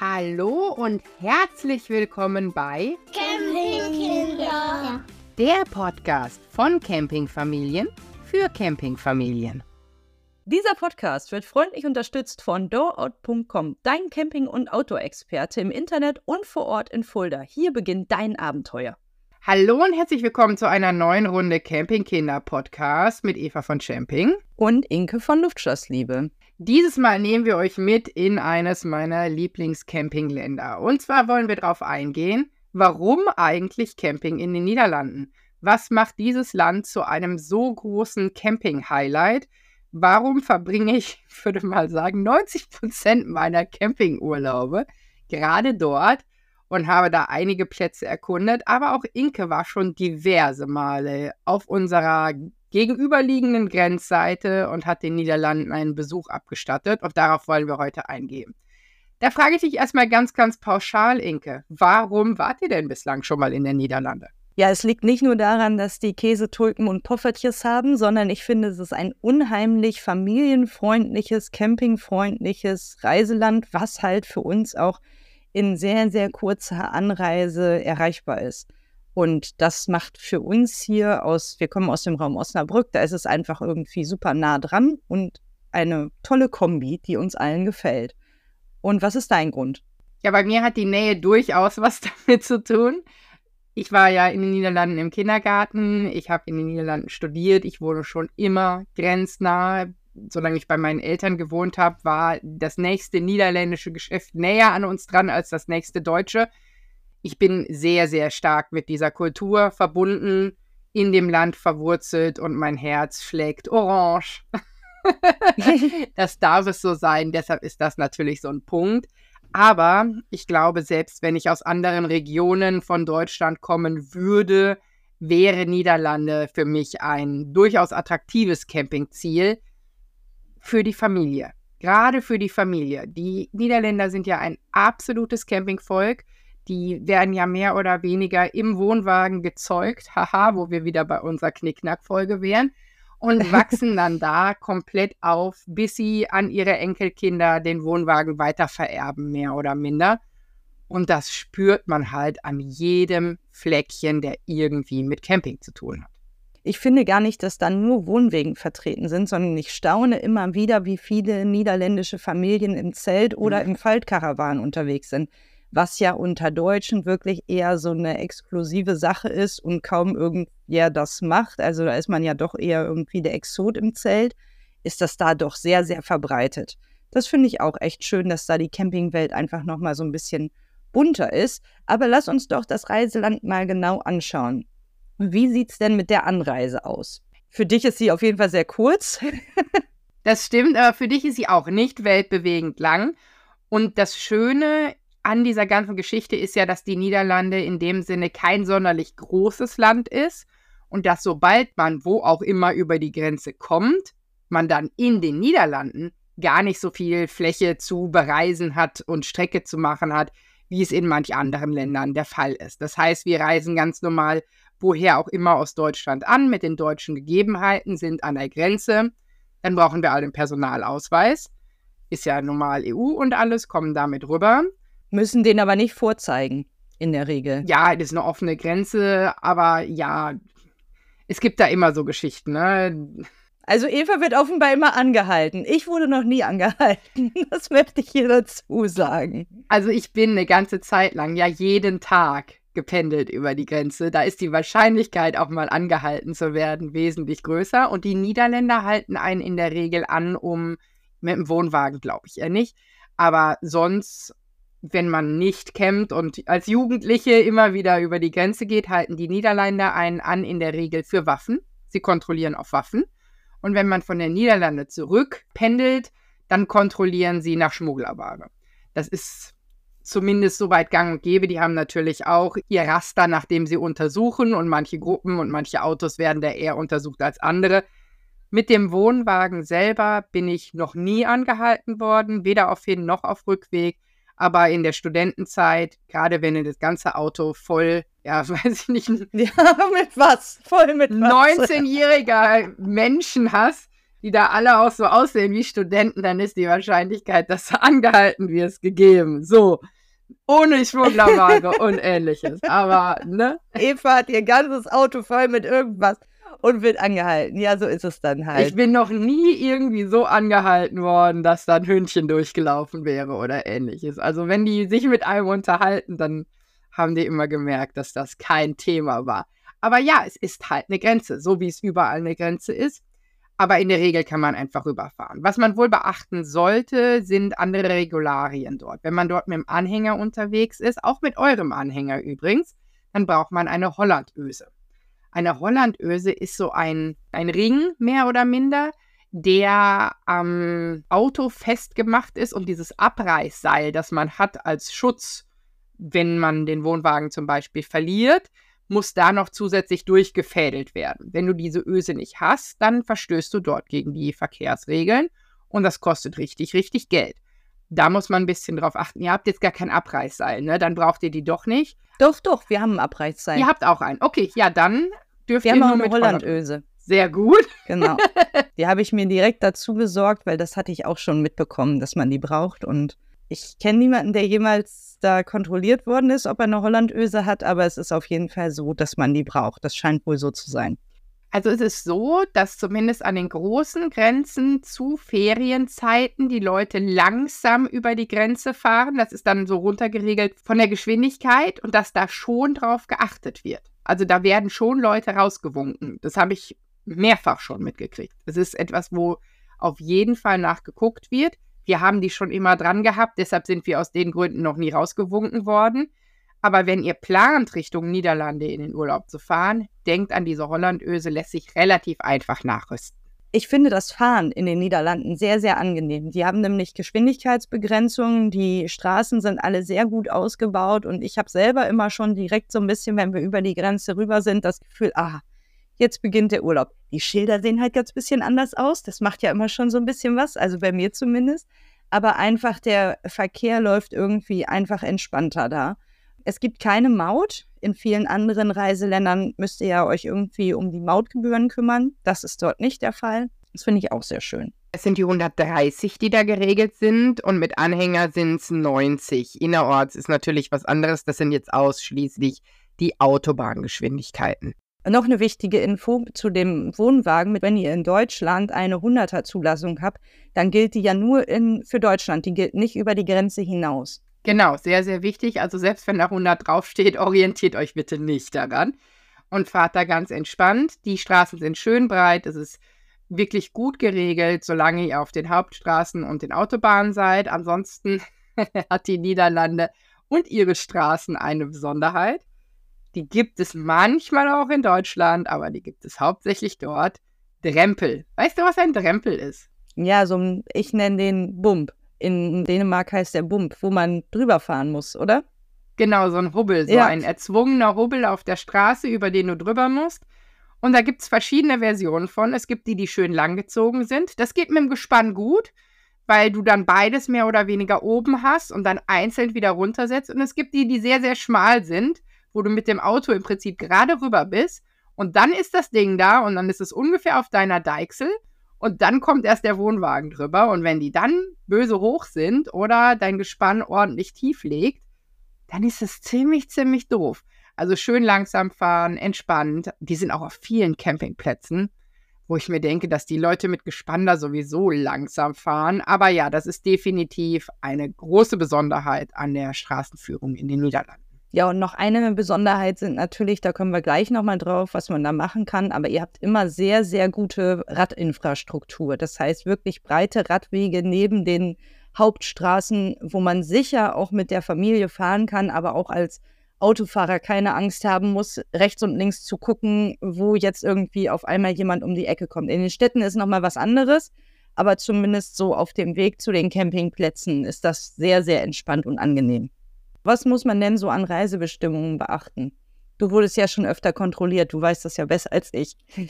Hallo und herzlich willkommen bei Campingkinder. der Podcast von Campingfamilien für Campingfamilien. Dieser Podcast wird freundlich unterstützt von doorout.com, dein Camping- und Outdoor-Experte im Internet und vor Ort in Fulda. Hier beginnt dein Abenteuer. Hallo und herzlich willkommen zu einer neuen Runde Campingkinder Podcast mit Eva von Camping. Und Inke von Luftschlossliebe. Dieses Mal nehmen wir euch mit in eines meiner Lieblingscampingländer. Und zwar wollen wir darauf eingehen, warum eigentlich Camping in den Niederlanden? Was macht dieses Land zu einem so großen Camping-Highlight? Warum verbringe ich, würde mal sagen, 90 Prozent meiner Campingurlaube gerade dort und habe da einige Plätze erkundet. Aber auch Inke war schon diverse Male auf unserer gegenüberliegenden Grenzseite und hat den Niederlanden einen Besuch abgestattet. Und darauf wollen wir heute eingehen. Da frage ich dich erstmal ganz, ganz pauschal, Inke. Warum wart ihr denn bislang schon mal in den Niederlanden? Ja, es liegt nicht nur daran, dass die Käsetulpen und Poffertjes haben, sondern ich finde, es ist ein unheimlich familienfreundliches, campingfreundliches Reiseland, was halt für uns auch in sehr, sehr kurzer Anreise erreichbar ist. Und das macht für uns hier aus, wir kommen aus dem Raum Osnabrück, da ist es einfach irgendwie super nah dran und eine tolle Kombi, die uns allen gefällt. Und was ist dein Grund? Ja, bei mir hat die Nähe durchaus was damit zu tun. Ich war ja in den Niederlanden im Kindergarten, ich habe in den Niederlanden studiert, ich wohne schon immer grenznah. Solange ich bei meinen Eltern gewohnt habe, war das nächste niederländische Geschäft näher an uns dran als das nächste deutsche. Ich bin sehr, sehr stark mit dieser Kultur verbunden, in dem Land verwurzelt und mein Herz schlägt orange. das darf es so sein, deshalb ist das natürlich so ein Punkt. Aber ich glaube, selbst wenn ich aus anderen Regionen von Deutschland kommen würde, wäre Niederlande für mich ein durchaus attraktives Campingziel für die Familie. Gerade für die Familie. Die Niederländer sind ja ein absolutes Campingvolk. Die werden ja mehr oder weniger im Wohnwagen gezeugt. Haha, wo wir wieder bei unserer Knickknack-Folge wären und wachsen dann da komplett auf, bis sie an ihre Enkelkinder den Wohnwagen weiter vererben, mehr oder minder. Und das spürt man halt an jedem Fleckchen, der irgendwie mit Camping zu tun hat. Ich finde gar nicht, dass da nur Wohnwegen vertreten sind, sondern ich staune immer wieder, wie viele niederländische Familien im Zelt oder im Faltkarawan unterwegs sind was ja unter Deutschen wirklich eher so eine exklusive Sache ist und kaum irgendwer das macht. Also da ist man ja doch eher irgendwie der Exot im Zelt, ist das da doch sehr, sehr verbreitet. Das finde ich auch echt schön, dass da die Campingwelt einfach nochmal so ein bisschen bunter ist. Aber lass uns doch das Reiseland mal genau anschauen. Wie sieht es denn mit der Anreise aus? Für dich ist sie auf jeden Fall sehr kurz. das stimmt, aber für dich ist sie auch nicht weltbewegend lang. Und das Schöne an dieser ganzen Geschichte ist ja, dass die Niederlande in dem Sinne kein sonderlich großes Land ist und dass sobald man wo auch immer über die Grenze kommt, man dann in den Niederlanden gar nicht so viel Fläche zu bereisen hat und Strecke zu machen hat, wie es in manch anderen Ländern der Fall ist. Das heißt, wir reisen ganz normal woher auch immer aus Deutschland an mit den deutschen Gegebenheiten, sind an der Grenze, dann brauchen wir alle einen Personalausweis, ist ja normal EU und alles, kommen damit rüber. Müssen den aber nicht vorzeigen, in der Regel. Ja, das ist eine offene Grenze, aber ja, es gibt da immer so Geschichten, ne? Also Eva wird offenbar immer angehalten. Ich wurde noch nie angehalten. Das möchte ich hier dazu sagen. Also ich bin eine ganze Zeit lang, ja jeden Tag gependelt über die Grenze. Da ist die Wahrscheinlichkeit, auch mal angehalten zu werden, wesentlich größer. Und die Niederländer halten einen in der Regel an, um mit dem Wohnwagen, glaube ich eher nicht. Aber sonst wenn man nicht campt und als Jugendliche immer wieder über die Grenze geht, halten die Niederländer einen an, in der Regel für Waffen. Sie kontrollieren auf Waffen. Und wenn man von den Niederlanden zurück pendelt, dann kontrollieren sie nach Schmugglerware. Das ist zumindest soweit gang und gäbe. Die haben natürlich auch ihr Raster, nach dem sie untersuchen. Und manche Gruppen und manche Autos werden da eher untersucht als andere. Mit dem Wohnwagen selber bin ich noch nie angehalten worden, weder auf Hin- noch auf Rückweg. Aber in der Studentenzeit, gerade wenn du das ganze Auto voll, ja, weiß ich nicht, ja, mit was? Voll mit was? 19-jähriger Menschen hast, die da alle auch so aussehen wie Studenten, dann ist die Wahrscheinlichkeit, dass du angehalten wirst, gegeben. So. Ohne Schmugglerware und ähnliches. Aber, ne? Eva hat ihr ganzes Auto voll mit irgendwas und wird angehalten. Ja, so ist es dann halt. Ich bin noch nie irgendwie so angehalten worden, dass da ein Hündchen durchgelaufen wäre oder ähnliches. Also wenn die sich mit einem unterhalten, dann haben die immer gemerkt, dass das kein Thema war. Aber ja, es ist halt eine Grenze, so wie es überall eine Grenze ist. Aber in der Regel kann man einfach rüberfahren. Was man wohl beachten sollte, sind andere Regularien dort. Wenn man dort mit dem Anhänger unterwegs ist, auch mit eurem Anhänger übrigens, dann braucht man eine Hollandöse. Eine Hollandöse ist so ein, ein Ring, mehr oder minder, der am Auto festgemacht ist und dieses Abreißseil, das man hat als Schutz, wenn man den Wohnwagen zum Beispiel verliert, muss da noch zusätzlich durchgefädelt werden. Wenn du diese Öse nicht hast, dann verstößt du dort gegen die Verkehrsregeln und das kostet richtig, richtig Geld. Da muss man ein bisschen drauf achten. Ihr habt jetzt gar kein Abreißseil, ne? Dann braucht ihr die doch nicht. Doch, doch, wir haben ein Abreißseil. Ihr habt auch einen. Okay, ja, dann dürft wir ihr haben nur auch eine Hollandöse. Sehr gut. Genau. Die habe ich mir direkt dazu besorgt, weil das hatte ich auch schon mitbekommen, dass man die braucht. Und ich kenne niemanden, der jemals da kontrolliert worden ist, ob er eine Hollandöse hat, aber es ist auf jeden Fall so, dass man die braucht. Das scheint wohl so zu sein. Also es ist so, dass zumindest an den großen Grenzen zu Ferienzeiten die Leute langsam über die Grenze fahren. Das ist dann so runtergeregelt von der Geschwindigkeit und dass da schon drauf geachtet wird. Also da werden schon Leute rausgewunken. Das habe ich mehrfach schon mitgekriegt. Es ist etwas, wo auf jeden Fall nachgeguckt wird. Wir haben die schon immer dran gehabt, deshalb sind wir aus den Gründen noch nie rausgewunken worden. Aber wenn ihr plant, Richtung Niederlande in den Urlaub zu fahren, denkt an diese Hollandöse, lässt sich relativ einfach nachrüsten. Ich finde das Fahren in den Niederlanden sehr, sehr angenehm. Die haben nämlich Geschwindigkeitsbegrenzungen, die Straßen sind alle sehr gut ausgebaut und ich habe selber immer schon direkt so ein bisschen, wenn wir über die Grenze rüber sind, das Gefühl, ah, jetzt beginnt der Urlaub. Die Schilder sehen halt ganz bisschen anders aus. Das macht ja immer schon so ein bisschen was, also bei mir zumindest. Aber einfach der Verkehr läuft irgendwie einfach entspannter da. Es gibt keine Maut. In vielen anderen Reiseländern müsst ihr ja euch irgendwie um die Mautgebühren kümmern. Das ist dort nicht der Fall. Das finde ich auch sehr schön. Es sind die 130, die da geregelt sind und mit Anhänger sind es 90. Innerorts ist natürlich was anderes. Das sind jetzt ausschließlich die Autobahngeschwindigkeiten. Noch eine wichtige Info zu dem Wohnwagen. Wenn ihr in Deutschland eine 100er Zulassung habt, dann gilt die ja nur in, für Deutschland. Die gilt nicht über die Grenze hinaus. Genau, sehr, sehr wichtig. Also selbst wenn da 100 draufsteht, orientiert euch bitte nicht daran und fahrt da ganz entspannt. Die Straßen sind schön breit. Es ist wirklich gut geregelt, solange ihr auf den Hauptstraßen und den Autobahnen seid. Ansonsten hat die Niederlande und ihre Straßen eine Besonderheit. Die gibt es manchmal auch in Deutschland, aber die gibt es hauptsächlich dort. Drempel. Weißt du, was ein Drempel ist? Ja, so ein, ich nenne den Bump. In Dänemark heißt der Bump, wo man drüber fahren muss, oder? Genau, so ein Hubbel, so Ja. ein erzwungener Hubbel auf der Straße, über den du drüber musst. Und da gibt es verschiedene Versionen von. Es gibt die, die schön langgezogen sind. Das geht mit dem Gespann gut, weil du dann beides mehr oder weniger oben hast und dann einzeln wieder runtersetzt. Und es gibt die, die sehr, sehr schmal sind, wo du mit dem Auto im Prinzip gerade rüber bist. Und dann ist das Ding da und dann ist es ungefähr auf deiner Deichsel. Und dann kommt erst der Wohnwagen drüber. Und wenn die dann böse hoch sind oder dein Gespann ordentlich tief legt, dann ist es ziemlich, ziemlich doof. Also schön langsam fahren, entspannt. Die sind auch auf vielen Campingplätzen, wo ich mir denke, dass die Leute mit Gespann da sowieso langsam fahren. Aber ja, das ist definitiv eine große Besonderheit an der Straßenführung in den Niederlanden. Ja, und noch eine Besonderheit sind natürlich, da kommen wir gleich nochmal drauf, was man da machen kann, aber ihr habt immer sehr, sehr gute Radinfrastruktur. Das heißt wirklich breite Radwege neben den Hauptstraßen, wo man sicher auch mit der Familie fahren kann, aber auch als Autofahrer keine Angst haben muss, rechts und links zu gucken, wo jetzt irgendwie auf einmal jemand um die Ecke kommt. In den Städten ist nochmal was anderes, aber zumindest so auf dem Weg zu den Campingplätzen ist das sehr, sehr entspannt und angenehm. Was muss man denn so an Reisebestimmungen beachten? Du wurdest ja schon öfter kontrolliert, du weißt das ja besser als ich.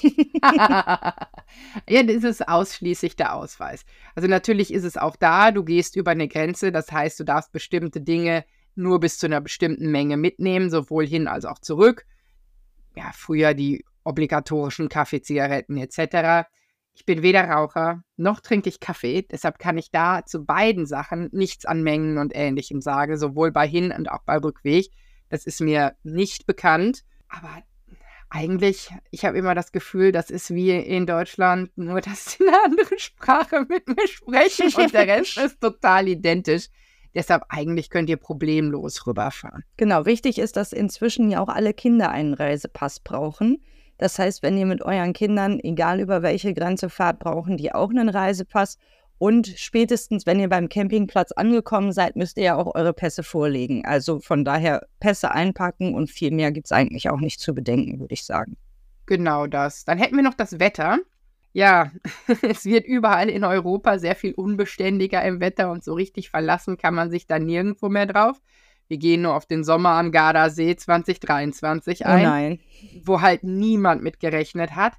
ja, das ist ausschließlich der Ausweis. Also natürlich ist es auch da, du gehst über eine Grenze, das heißt, du darfst bestimmte Dinge nur bis zu einer bestimmten Menge mitnehmen, sowohl hin als auch zurück. Ja, früher die obligatorischen Kaffee, Zigaretten etc. Ich bin weder Raucher noch trinke ich Kaffee, deshalb kann ich da zu beiden Sachen nichts an Mengen und Ähnlichem sagen, sowohl bei Hin- und auch bei Rückweg. Das ist mir nicht bekannt. Aber eigentlich, ich habe immer das Gefühl, das ist wie in Deutschland, nur dass sie eine andere Sprache mit mir sprechen und der Rest ist total identisch. Deshalb eigentlich könnt ihr problemlos rüberfahren. Genau, wichtig ist, dass inzwischen ja auch alle Kinder einen Reisepass brauchen. Das heißt, wenn ihr mit euren Kindern, egal über welche Grenze fahrt, brauchen die auch einen Reisepass. Und spätestens, wenn ihr beim Campingplatz angekommen seid, müsst ihr ja auch eure Pässe vorlegen. Also von daher Pässe einpacken und viel mehr gibt es eigentlich auch nicht zu bedenken, würde ich sagen. Genau das. Dann hätten wir noch das Wetter. Ja, es wird überall in Europa sehr viel unbeständiger im Wetter und so richtig verlassen kann man sich da nirgendwo mehr drauf. Wir gehen nur auf den Sommer am Gardasee 2023 ein, oh wo halt niemand mit gerechnet hat.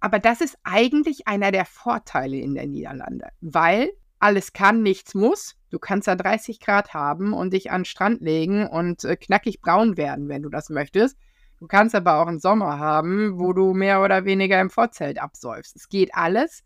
Aber das ist eigentlich einer der Vorteile in der Niederlande, weil alles kann, nichts muss. Du kannst da 30 Grad haben und dich an den Strand legen und äh, knackig braun werden, wenn du das möchtest. Du kannst aber auch einen Sommer haben, wo du mehr oder weniger im Vorzelt absäufst. Es geht alles.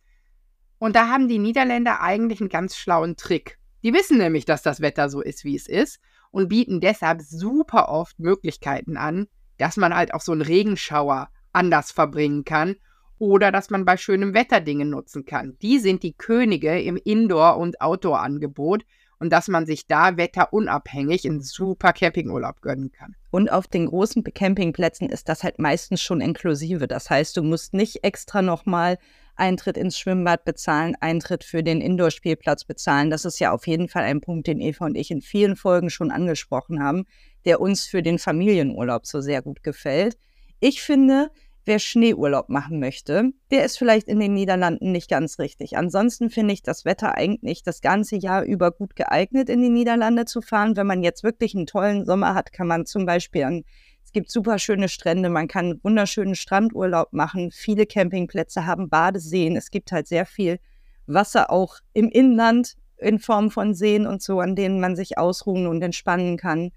Und da haben die Niederländer eigentlich einen ganz schlauen Trick. Die wissen nämlich, dass das Wetter so ist, wie es ist und bieten deshalb super oft Möglichkeiten an, dass man halt auch so einen Regenschauer anders verbringen kann oder dass man bei schönem Wetter Dinge nutzen kann. Die sind die Könige im Indoor- und Outdoor-Angebot und dass man sich da wetterunabhängig einen super Campingurlaub gönnen kann. Und auf den großen Campingplätzen ist das halt meistens schon inklusive. Das heißt, du musst nicht extra nochmal Eintritt ins Schwimmbad bezahlen, Eintritt für den Indoor-Spielplatz bezahlen. Das ist ja auf jeden Fall ein Punkt, den Eva und ich in vielen Folgen schon angesprochen haben, der uns für den Familienurlaub so sehr gut gefällt. Ich finde, Wer Schneeurlaub machen möchte, der ist vielleicht in den Niederlanden nicht ganz richtig. Ansonsten finde ich das Wetter eigentlich das ganze Jahr über gut geeignet, in die Niederlande zu fahren. Wenn man jetzt wirklich einen tollen Sommer hat, kann man zum Beispiel an, es gibt super schöne Strände, man kann wunderschönen Strandurlaub machen. Viele Campingplätze haben Badeseen. Es gibt halt sehr viel Wasser auch im Inland in Form von Seen und so, an denen man sich ausruhen und entspannen kann.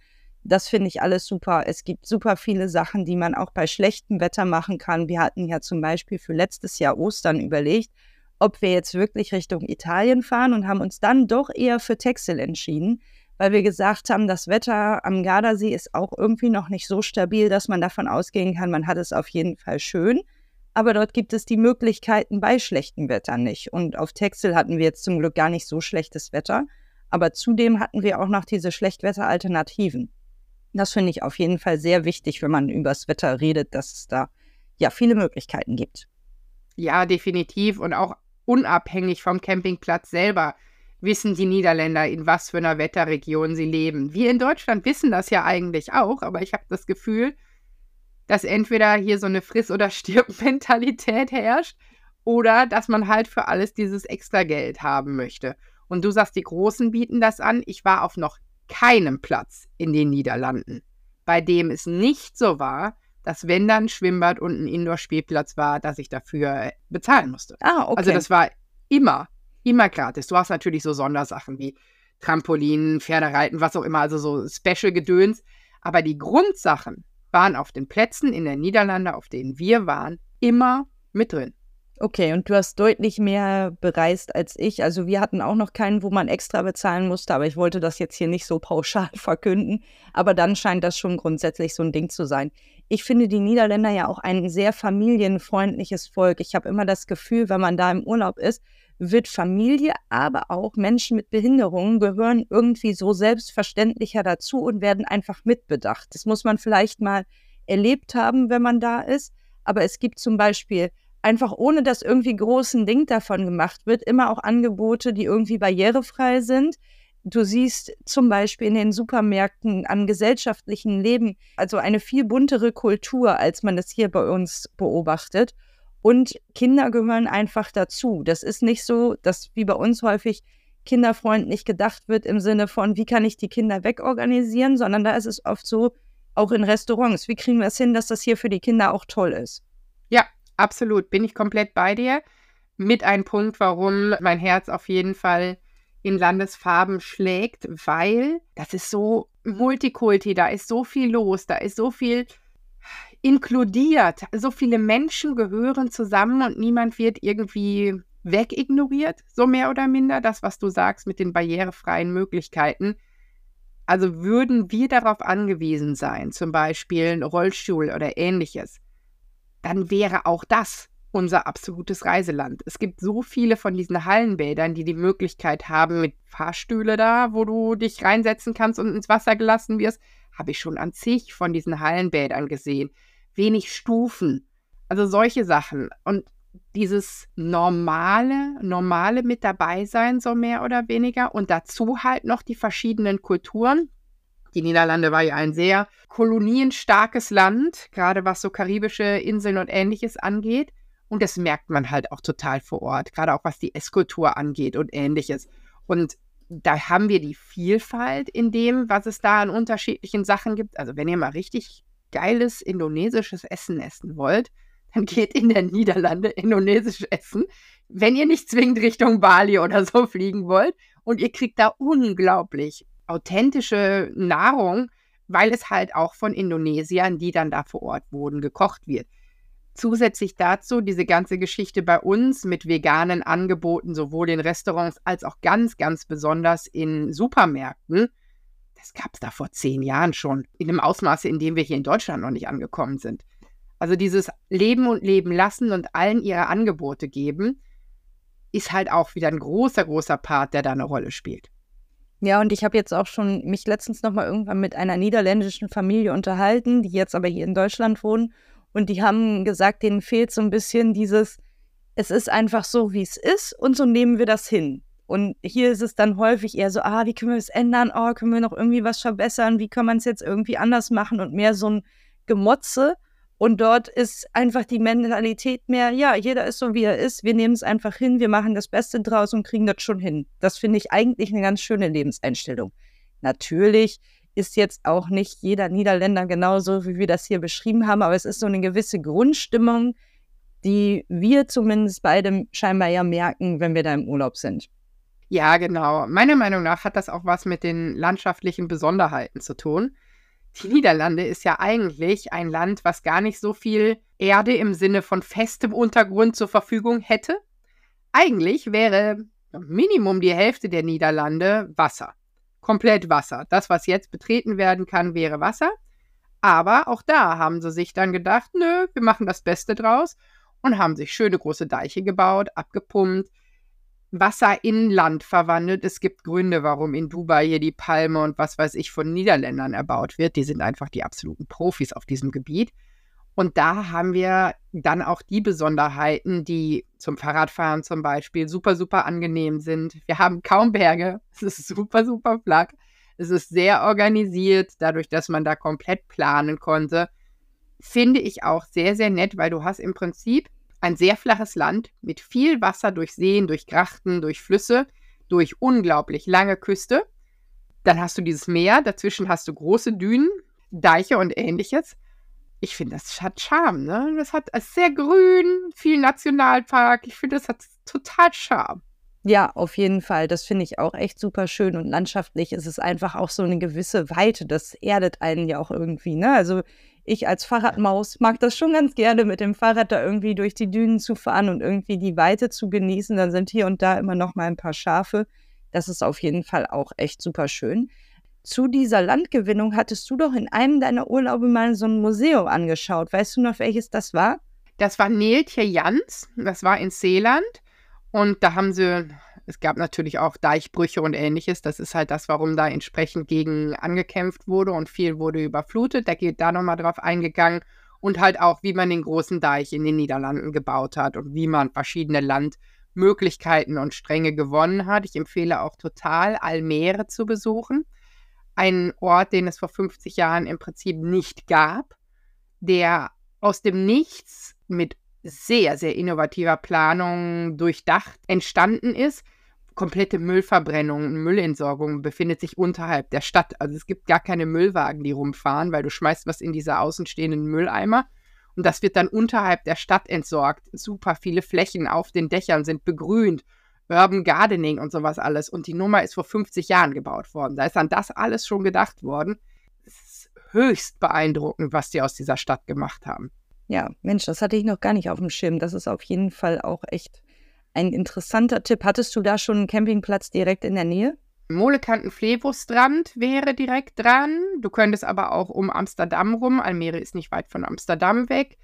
Das finde ich alles super. Es gibt super viele Sachen, die man auch bei schlechtem Wetter machen kann. Wir hatten ja zum Beispiel für letztes Jahr Ostern überlegt, ob wir jetzt wirklich Richtung Italien fahren und haben uns dann doch eher für Texel entschieden, weil wir gesagt haben, das Wetter am Gardasee ist auch irgendwie noch nicht so stabil, dass man davon ausgehen kann, man hat es auf jeden Fall schön. Aber dort gibt es die Möglichkeiten bei schlechtem Wetter nicht. Und auf Texel hatten wir jetzt zum Glück gar nicht so schlechtes Wetter. Aber zudem hatten wir auch noch diese Schlechtwetteralternativen. Das finde ich auf jeden Fall sehr wichtig, wenn man über das Wetter redet, dass es da ja viele Möglichkeiten gibt. Ja, definitiv. Und auch unabhängig vom Campingplatz selber wissen die Niederländer, in was für einer Wetterregion sie leben. Wir in Deutschland wissen das ja eigentlich auch, aber ich habe das Gefühl, dass entweder hier so eine Friss- oder Stirb-Mentalität herrscht oder dass man halt für alles dieses extra Geld haben möchte. Und du sagst, die Großen bieten das an. Ich war auf noch keinem Platz in den Niederlanden, bei dem es nicht so war, dass wenn dann ein Schwimmbad und ein Indoor-Spielplatz war, dass ich dafür bezahlen musste. Ah, okay. Also das war immer, immer gratis. Du hast natürlich so Sondersachen wie Trampolin, Pferdereiten, was auch immer, also so Special-Gedöns. Aber die Grundsachen waren auf den Plätzen in den Niederlanden, auf denen wir waren, immer mit drin. Okay, und du hast deutlich mehr bereist als ich. Also wir hatten auch noch keinen, wo man extra bezahlen musste, aber ich wollte das jetzt hier nicht so pauschal verkünden. Aber dann scheint das schon grundsätzlich so ein Ding zu sein. Ich finde die Niederländer ja auch ein sehr familienfreundliches Volk. Ich habe immer das Gefühl, wenn man da im Urlaub ist, wird Familie, aber auch Menschen mit Behinderungen gehören irgendwie so selbstverständlicher dazu und werden einfach mitbedacht. Das muss man vielleicht mal erlebt haben, wenn man da ist. Aber es gibt zum Beispiel einfach ohne dass irgendwie großen Ding davon gemacht wird, immer auch Angebote, die irgendwie barrierefrei sind. Du siehst zum Beispiel in den Supermärkten am gesellschaftlichen Leben also eine viel buntere Kultur, als man es hier bei uns beobachtet. Und Kinder gehören einfach dazu. Das ist nicht so, dass wie bei uns häufig kinderfreundlich gedacht wird im Sinne von, wie kann ich die Kinder wegorganisieren, sondern da ist es oft so, auch in Restaurants, wie kriegen wir es hin, dass das hier für die Kinder auch toll ist? Ja, Absolut, bin ich komplett bei dir. Mit einem Punkt, warum mein Herz auf jeden Fall in Landesfarben schlägt, weil das ist so Multikulti, da ist so viel los, da ist so viel inkludiert. So viele Menschen gehören zusammen und niemand wird irgendwie wegignoriert, so mehr oder minder. Das, was du sagst mit den barrierefreien Möglichkeiten. Also würden wir darauf angewiesen sein, zum Beispiel ein Rollstuhl oder ähnliches, dann wäre auch das unser absolutes Reiseland. Es gibt so viele von diesen Hallenbädern, die die Möglichkeit haben mit Fahrstühle da, wo du dich reinsetzen kannst und ins Wasser gelassen wirst. Habe ich schon an zig von diesen Hallenbädern gesehen. Wenig Stufen. Also solche Sachen. Und dieses normale, normale mit dabei sein, so mehr oder weniger. Und dazu halt noch die verschiedenen Kulturen. Die Niederlande war ja ein sehr kolonienstarkes Land, gerade was so karibische Inseln und ähnliches angeht. Und das merkt man halt auch total vor Ort, gerade auch was die Esskultur angeht und ähnliches. Und da haben wir die Vielfalt in dem, was es da an unterschiedlichen Sachen gibt. Also wenn ihr mal richtig geiles indonesisches Essen essen wollt, dann geht in der Niederlande indonesisch essen. Wenn ihr nicht zwingend Richtung Bali oder so fliegen wollt und ihr kriegt da unglaublich authentische Nahrung, weil es halt auch von Indonesiern, die dann da vor Ort wohnen, gekocht wird. Zusätzlich dazu diese ganze Geschichte bei uns mit veganen Angeboten, sowohl in Restaurants als auch ganz, ganz besonders in Supermärkten. Das gab es da vor zehn Jahren schon, in einem Ausmaße, in dem wir hier in Deutschland noch nicht angekommen sind. Also dieses Leben und Leben lassen und allen ihre Angebote geben, ist halt auch wieder ein großer, großer Part, der da eine Rolle spielt. Ja, und ich habe jetzt auch schon mich letztens noch mal irgendwann mit einer niederländischen Familie unterhalten, die jetzt aber hier in Deutschland wohnen. Und die haben gesagt, denen fehlt so ein bisschen dieses, es ist einfach so, wie es ist und so nehmen wir das hin. Und hier ist es dann häufig eher so, ah, wie können wir es ändern? Oh, können wir noch irgendwie was verbessern? Wie kann man es jetzt irgendwie anders machen? Und mehr so ein Gemotze. Und dort ist einfach die Mentalität mehr, ja, jeder ist so, wie er ist. Wir nehmen es einfach hin, wir machen das Beste draus und kriegen das schon hin. Das finde ich eigentlich eine ganz schöne Lebenseinstellung. Natürlich ist jetzt auch nicht jeder Niederländer genauso, wie wir das hier beschrieben haben, aber es ist so eine gewisse Grundstimmung, die wir zumindest beide scheinbar ja merken, wenn wir da im Urlaub sind. Ja, genau. Meiner Meinung nach hat das auch was mit den landschaftlichen Besonderheiten zu tun. Die Niederlande ist ja eigentlich ein Land, was gar nicht so viel Erde im Sinne von festem Untergrund zur Verfügung hätte. Eigentlich wäre Minimum die Hälfte der Niederlande Wasser komplett Wasser. Das, was jetzt betreten werden kann, wäre Wasser. Aber auch da haben sie sich dann gedacht, nö, wir machen das Beste draus und haben sich schöne große Deiche gebaut, abgepumpt, Wasser in Land verwandelt. Es gibt Gründe, warum in Dubai hier die Palme und was weiß ich von Niederländern erbaut wird. Die sind einfach die absoluten Profis auf diesem Gebiet. Und da haben wir dann auch die Besonderheiten, die zum Fahrradfahren zum Beispiel super, super angenehm sind. Wir haben kaum Berge. Es ist super, super flach. Es ist sehr organisiert, dadurch, dass man da komplett planen konnte. Finde ich auch sehr, sehr nett, weil du hast im Prinzip ein sehr flaches Land mit viel Wasser durch Seen, durch Grachten, durch Flüsse, durch unglaublich lange Küste. Dann hast du dieses Meer, dazwischen hast du große Dünen, Deiche und ähnliches ich finde, das hat Charme, ne? Das hat ist sehr grün, viel Nationalpark. Ich finde, das hat total Charme. Ja, auf jeden Fall. Das finde ich auch echt super schön und landschaftlich ist es einfach auch so eine gewisse Weite. Das erdet einen ja auch irgendwie, ne? Also ich als Fahrradmaus mag das schon ganz gerne, mit dem Fahrrad da irgendwie durch die Dünen zu fahren und irgendwie die Weite zu genießen. Dann sind hier und da immer noch mal ein paar Schafe. Das ist auf jeden Fall auch echt super schön zu dieser Landgewinnung hattest du doch in einem deiner Urlaube mal so ein Museum angeschaut. Weißt du noch, welches das war? Das war Neeltje Jans, das war in Seeland. Und da haben sie, es gab natürlich auch Deichbrüche und ähnliches. Das ist halt das, warum da entsprechend gegen angekämpft wurde und viel wurde überflutet. Da geht da nochmal drauf eingegangen. Und halt auch, wie man den großen Deich in den Niederlanden gebaut hat und wie man verschiedene Landmöglichkeiten und Stränge gewonnen hat. Ich empfehle auch total, Almere zu besuchen einen Ort, den es vor 50 Jahren im Prinzip nicht gab, der aus dem Nichts mit sehr, sehr innovativer Planung durchdacht entstanden ist. Komplette Müllverbrennung und Müllentsorgung befindet sich unterhalb der Stadt. Also es gibt gar keine Müllwagen, die rumfahren, weil du schmeißt was in diese außenstehenden Mülleimer und das wird dann unterhalb der Stadt entsorgt. Super viele Flächen auf den Dächern sind begrünt Urban Gardening und sowas alles. Und die Nummer ist vor 50 Jahren gebaut worden. Da ist an das alles schon gedacht worden. Es ist höchst beeindruckend, was die aus dieser Stadt gemacht haben. Ja, Mensch, das hatte ich noch gar nicht auf dem Schirm. Das ist auf jeden Fall auch echt ein interessanter Tipp. Hattest du da schon einen Campingplatz direkt in der Nähe? Molekanten-Flevostrand wäre direkt dran. Du könntest aber auch um Amsterdam rum. Almere ist nicht weit von Amsterdam weg.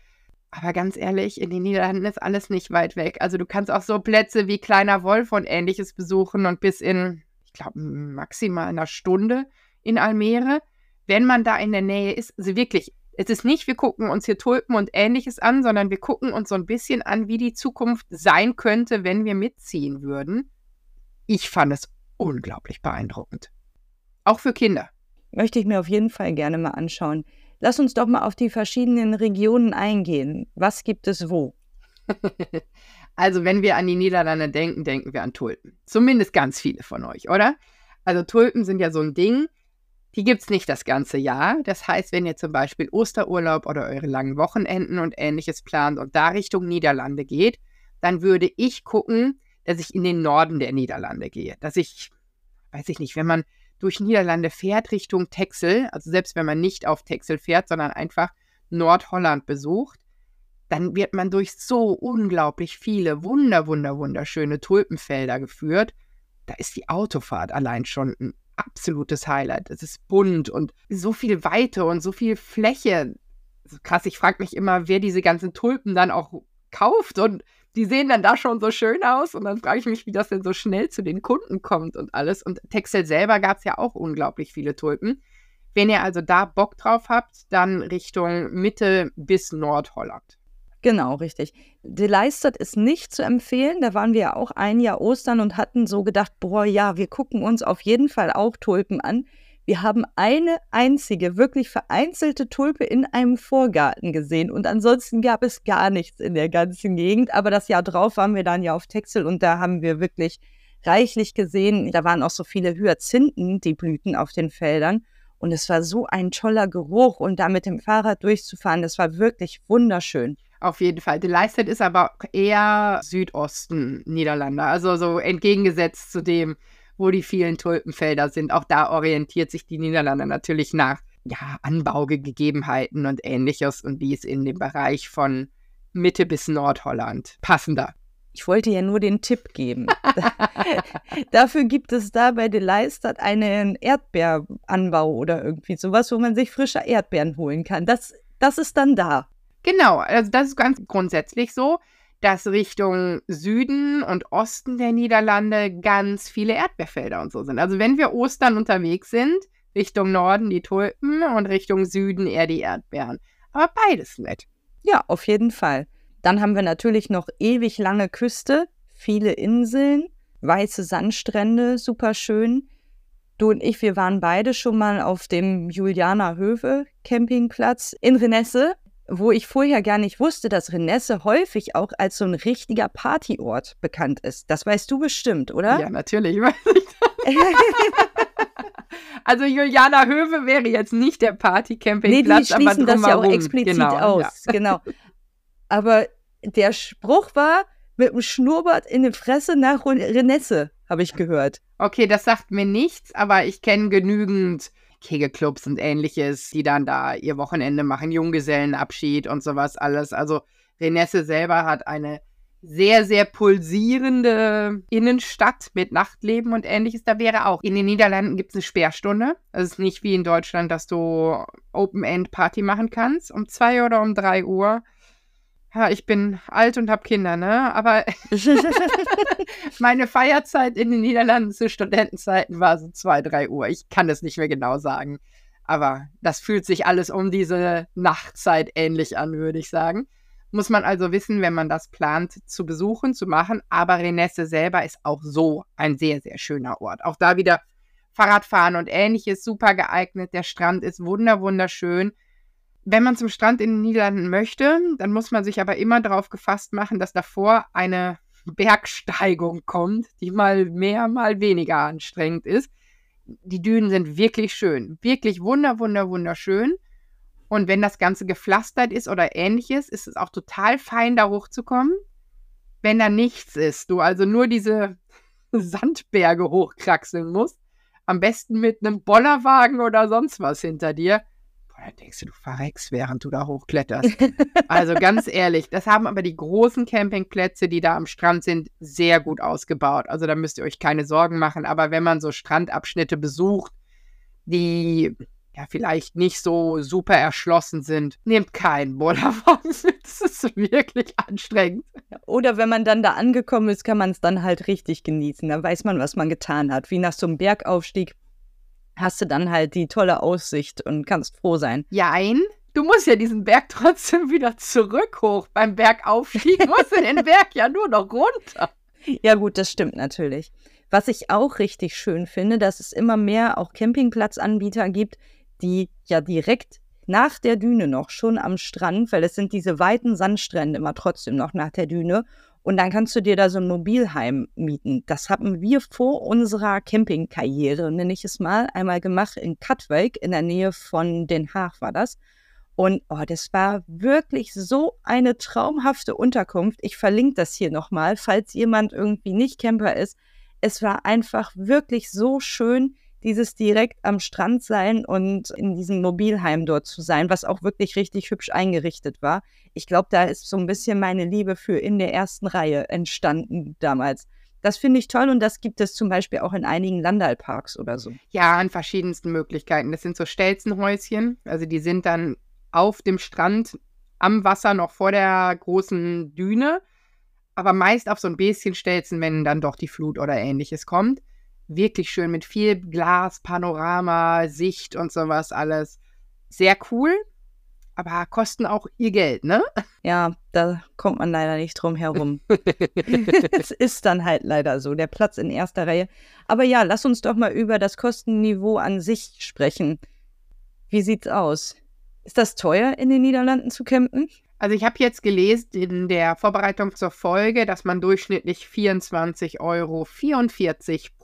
Aber ganz ehrlich, in den Niederlanden ist alles nicht weit weg. Also du kannst auch so Plätze wie Kleiner Wolf und ähnliches besuchen und bis in, ich glaube, maximal einer Stunde in Almere, wenn man da in der Nähe ist. Also wirklich, es ist nicht, wir gucken uns hier Tulpen und ähnliches an, sondern wir gucken uns so ein bisschen an, wie die Zukunft sein könnte, wenn wir mitziehen würden. Ich fand es unglaublich beeindruckend. Auch für Kinder. Möchte ich mir auf jeden Fall gerne mal anschauen. Lass uns doch mal auf die verschiedenen Regionen eingehen. Was gibt es wo? also, wenn wir an die Niederlande denken, denken wir an Tulpen. Zumindest ganz viele von euch, oder? Also, Tulpen sind ja so ein Ding, die gibt es nicht das ganze Jahr. Das heißt, wenn ihr zum Beispiel Osterurlaub oder eure langen Wochenenden und ähnliches plant und da Richtung Niederlande geht, dann würde ich gucken, dass ich in den Norden der Niederlande gehe. Dass ich, weiß ich nicht, wenn man durch Niederlande fährt Richtung Texel, also selbst wenn man nicht auf Texel fährt, sondern einfach Nordholland besucht, dann wird man durch so unglaublich viele wunder, wunder, wunderschöne Tulpenfelder geführt. Da ist die Autofahrt allein schon ein absolutes Highlight. Es ist bunt und so viel Weite und so viel Fläche. Krass, ich frage mich immer, wer diese ganzen Tulpen dann auch kauft und die sehen dann da schon so schön aus und dann frage ich mich, wie das denn so schnell zu den Kunden kommt und alles. Und Texel selber gab es ja auch unglaublich viele Tulpen. Wenn ihr also da Bock drauf habt, dann Richtung Mitte bis Nordholland. Genau, richtig. De Leistert ist nicht zu empfehlen. Da waren wir ja auch ein Jahr Ostern und hatten so gedacht, boah, ja, wir gucken uns auf jeden Fall auch Tulpen an. Wir haben eine einzige, wirklich vereinzelte Tulpe in einem Vorgarten gesehen und ansonsten gab es gar nichts in der ganzen Gegend. Aber das Jahr drauf waren wir dann ja auf Texel und da haben wir wirklich reichlich gesehen. Da waren auch so viele Hyazinthen, die blühten auf den Feldern. Und es war so ein toller Geruch und da mit dem Fahrrad durchzufahren, das war wirklich wunderschön. Auf jeden Fall. De Leistet ist aber eher Südosten Niederlande, also so entgegengesetzt zu dem, wo die vielen Tulpenfelder sind. Auch da orientiert sich die Niederlande natürlich nach ja, Anbaugegebenheiten und ähnliches und die ist in dem Bereich von Mitte bis Nordholland passender. Ich wollte ja nur den Tipp geben. Dafür gibt es da bei De Leistert einen Erdbeeranbau oder irgendwie sowas, wo man sich frische Erdbeeren holen kann. Das, das ist dann da. Genau, also das ist ganz grundsätzlich so, dass Richtung Süden und Osten der Niederlande ganz viele Erdbeerfelder und so sind. Also wenn wir Ostern unterwegs sind, Richtung Norden die Tulpen und Richtung Süden eher die Erdbeeren. Aber beides nett. Ja, auf jeden Fall. Dann haben wir natürlich noch ewig lange Küste, viele Inseln, weiße Sandstrände, super schön. Du und ich, wir waren beide schon mal auf dem Julianer Höfe Campingplatz in Renesse wo ich vorher gar nicht wusste, dass Renesse häufig auch als so ein richtiger Partyort bekannt ist. Das weißt du bestimmt, oder? Ja, natürlich weiß ich also Juliana Höwe wäre jetzt nicht der Partycampingplatz, nee, die schließen aber das ja auch explizit genau, aus. Ja. Genau. Aber der Spruch war mit dem Schnurrbart in der Fresse nach Renesse, habe ich gehört. Okay, das sagt mir nichts, aber ich kenne genügend Kegelclubs und ähnliches, die dann da ihr Wochenende machen, Junggesellenabschied und sowas alles. Also Renesse selber hat eine sehr, sehr pulsierende Innenstadt mit Nachtleben und ähnliches. Da wäre auch. In den Niederlanden gibt es eine Sperrstunde. Es ist nicht wie in Deutschland, dass du Open-End-Party machen kannst um zwei oder um drei Uhr. Ja, ich bin alt und habe Kinder, ne? Aber meine Feierzeit in den Niederlanden zu Studentenzeiten war so zwei, drei Uhr. Ich kann es nicht mehr genau sagen. Aber das fühlt sich alles um diese Nachtzeit ähnlich an, würde ich sagen. Muss man also wissen, wenn man das plant zu besuchen, zu machen. Aber Renesse selber ist auch so ein sehr, sehr schöner Ort. Auch da wieder Fahrradfahren und ähnliches super geeignet. Der Strand ist wunder, wunderschön. Wenn man zum Strand in den Niederlanden möchte, dann muss man sich aber immer darauf gefasst machen, dass davor eine Bergsteigung kommt, die mal mehr, mal weniger anstrengend ist. Die Dünen sind wirklich schön, wirklich wunder, wunder, wunderschön. Und wenn das Ganze gepflastert ist oder ähnliches, ist es auch total fein, da hochzukommen. Wenn da nichts ist, du also nur diese Sandberge hochkraxeln musst, am besten mit einem Bollerwagen oder sonst was hinter dir, dann denkst du, du verreckst, während du da hochkletterst. also ganz ehrlich, das haben aber die großen Campingplätze, die da am Strand sind, sehr gut ausgebaut. Also da müsst ihr euch keine Sorgen machen. Aber wenn man so Strandabschnitte besucht, die ja vielleicht nicht so super erschlossen sind, nehmt keinen Bollerwagen mit. Das ist wirklich anstrengend. Oder wenn man dann da angekommen ist, kann man es dann halt richtig genießen. Da weiß man, was man getan hat. Wie nach so einem Bergaufstieg hast du dann halt die tolle Aussicht und kannst froh sein. Jein. Du musst ja diesen Berg trotzdem wieder zurück hoch. Beim Bergaufstieg musst du den Berg ja nur noch runter. Ja, gut, das stimmt natürlich. Was ich auch richtig schön finde, dass es immer mehr auch Campingplatzanbieter gibt, die ja direkt nach der Düne noch schon am Strand, weil es sind diese weiten Sandstrände immer trotzdem noch nach der Düne und dann kannst du dir da so ein Mobilheim mieten. Das haben wir vor unserer Campingkarriere, nenne ich es mal, einmal gemacht in Katwijk, in der Nähe von Den Haag war das. Und oh, das war wirklich so eine traumhafte Unterkunft. Ich verlinke das hier nochmal, falls jemand irgendwie nicht Camper ist. Es war einfach wirklich so schön dieses direkt am Strand sein und in diesem Mobilheim dort zu sein, was auch wirklich richtig hübsch eingerichtet war. Ich glaube, da ist so ein bisschen meine Liebe für in der ersten Reihe entstanden damals. Das finde ich toll und das gibt es zum Beispiel auch in einigen Landalparks oder so. Ja, an verschiedensten Möglichkeiten. Das sind so Stelzenhäuschen. Also die sind dann auf dem Strand am Wasser noch vor der großen Düne, aber meist auf so ein bisschen Stelzen, wenn dann doch die Flut oder ähnliches kommt wirklich schön mit viel Glas, Panorama, Sicht und sowas alles. Sehr cool, aber kosten auch ihr Geld, ne? Ja, da kommt man leider nicht drum herum. es ist dann halt leider so, der Platz in erster Reihe. Aber ja, lass uns doch mal über das Kostenniveau an sich sprechen. Wie sieht's aus? Ist das teuer, in den Niederlanden zu campen? Also ich habe jetzt gelesen in der Vorbereitung zur Folge, dass man durchschnittlich 24,44 Euro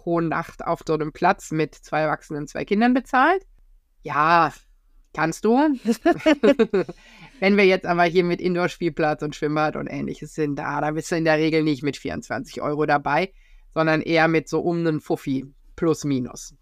pro Nacht auf so einem Platz mit zwei Erwachsenen zwei Kindern bezahlt. Ja, kannst du. Wenn wir jetzt aber hier mit Indoor-Spielplatz und Schwimmbad und ähnliches sind, da, da bist du in der Regel nicht mit 24 Euro dabei, sondern eher mit so um einen Fuffi plus minus.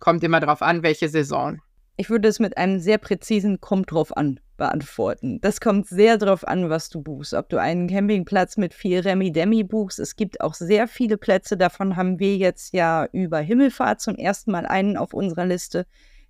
Kommt immer drauf an, welche Saison. Ich würde es mit einem sehr präzisen Kommt drauf an beantworten. Das kommt sehr drauf an, was du buchst. Ob du einen Campingplatz mit viel Remi-Demi buchst. Es gibt auch sehr viele Plätze. Davon haben wir jetzt ja über Himmelfahrt zum ersten Mal einen auf unserer Liste.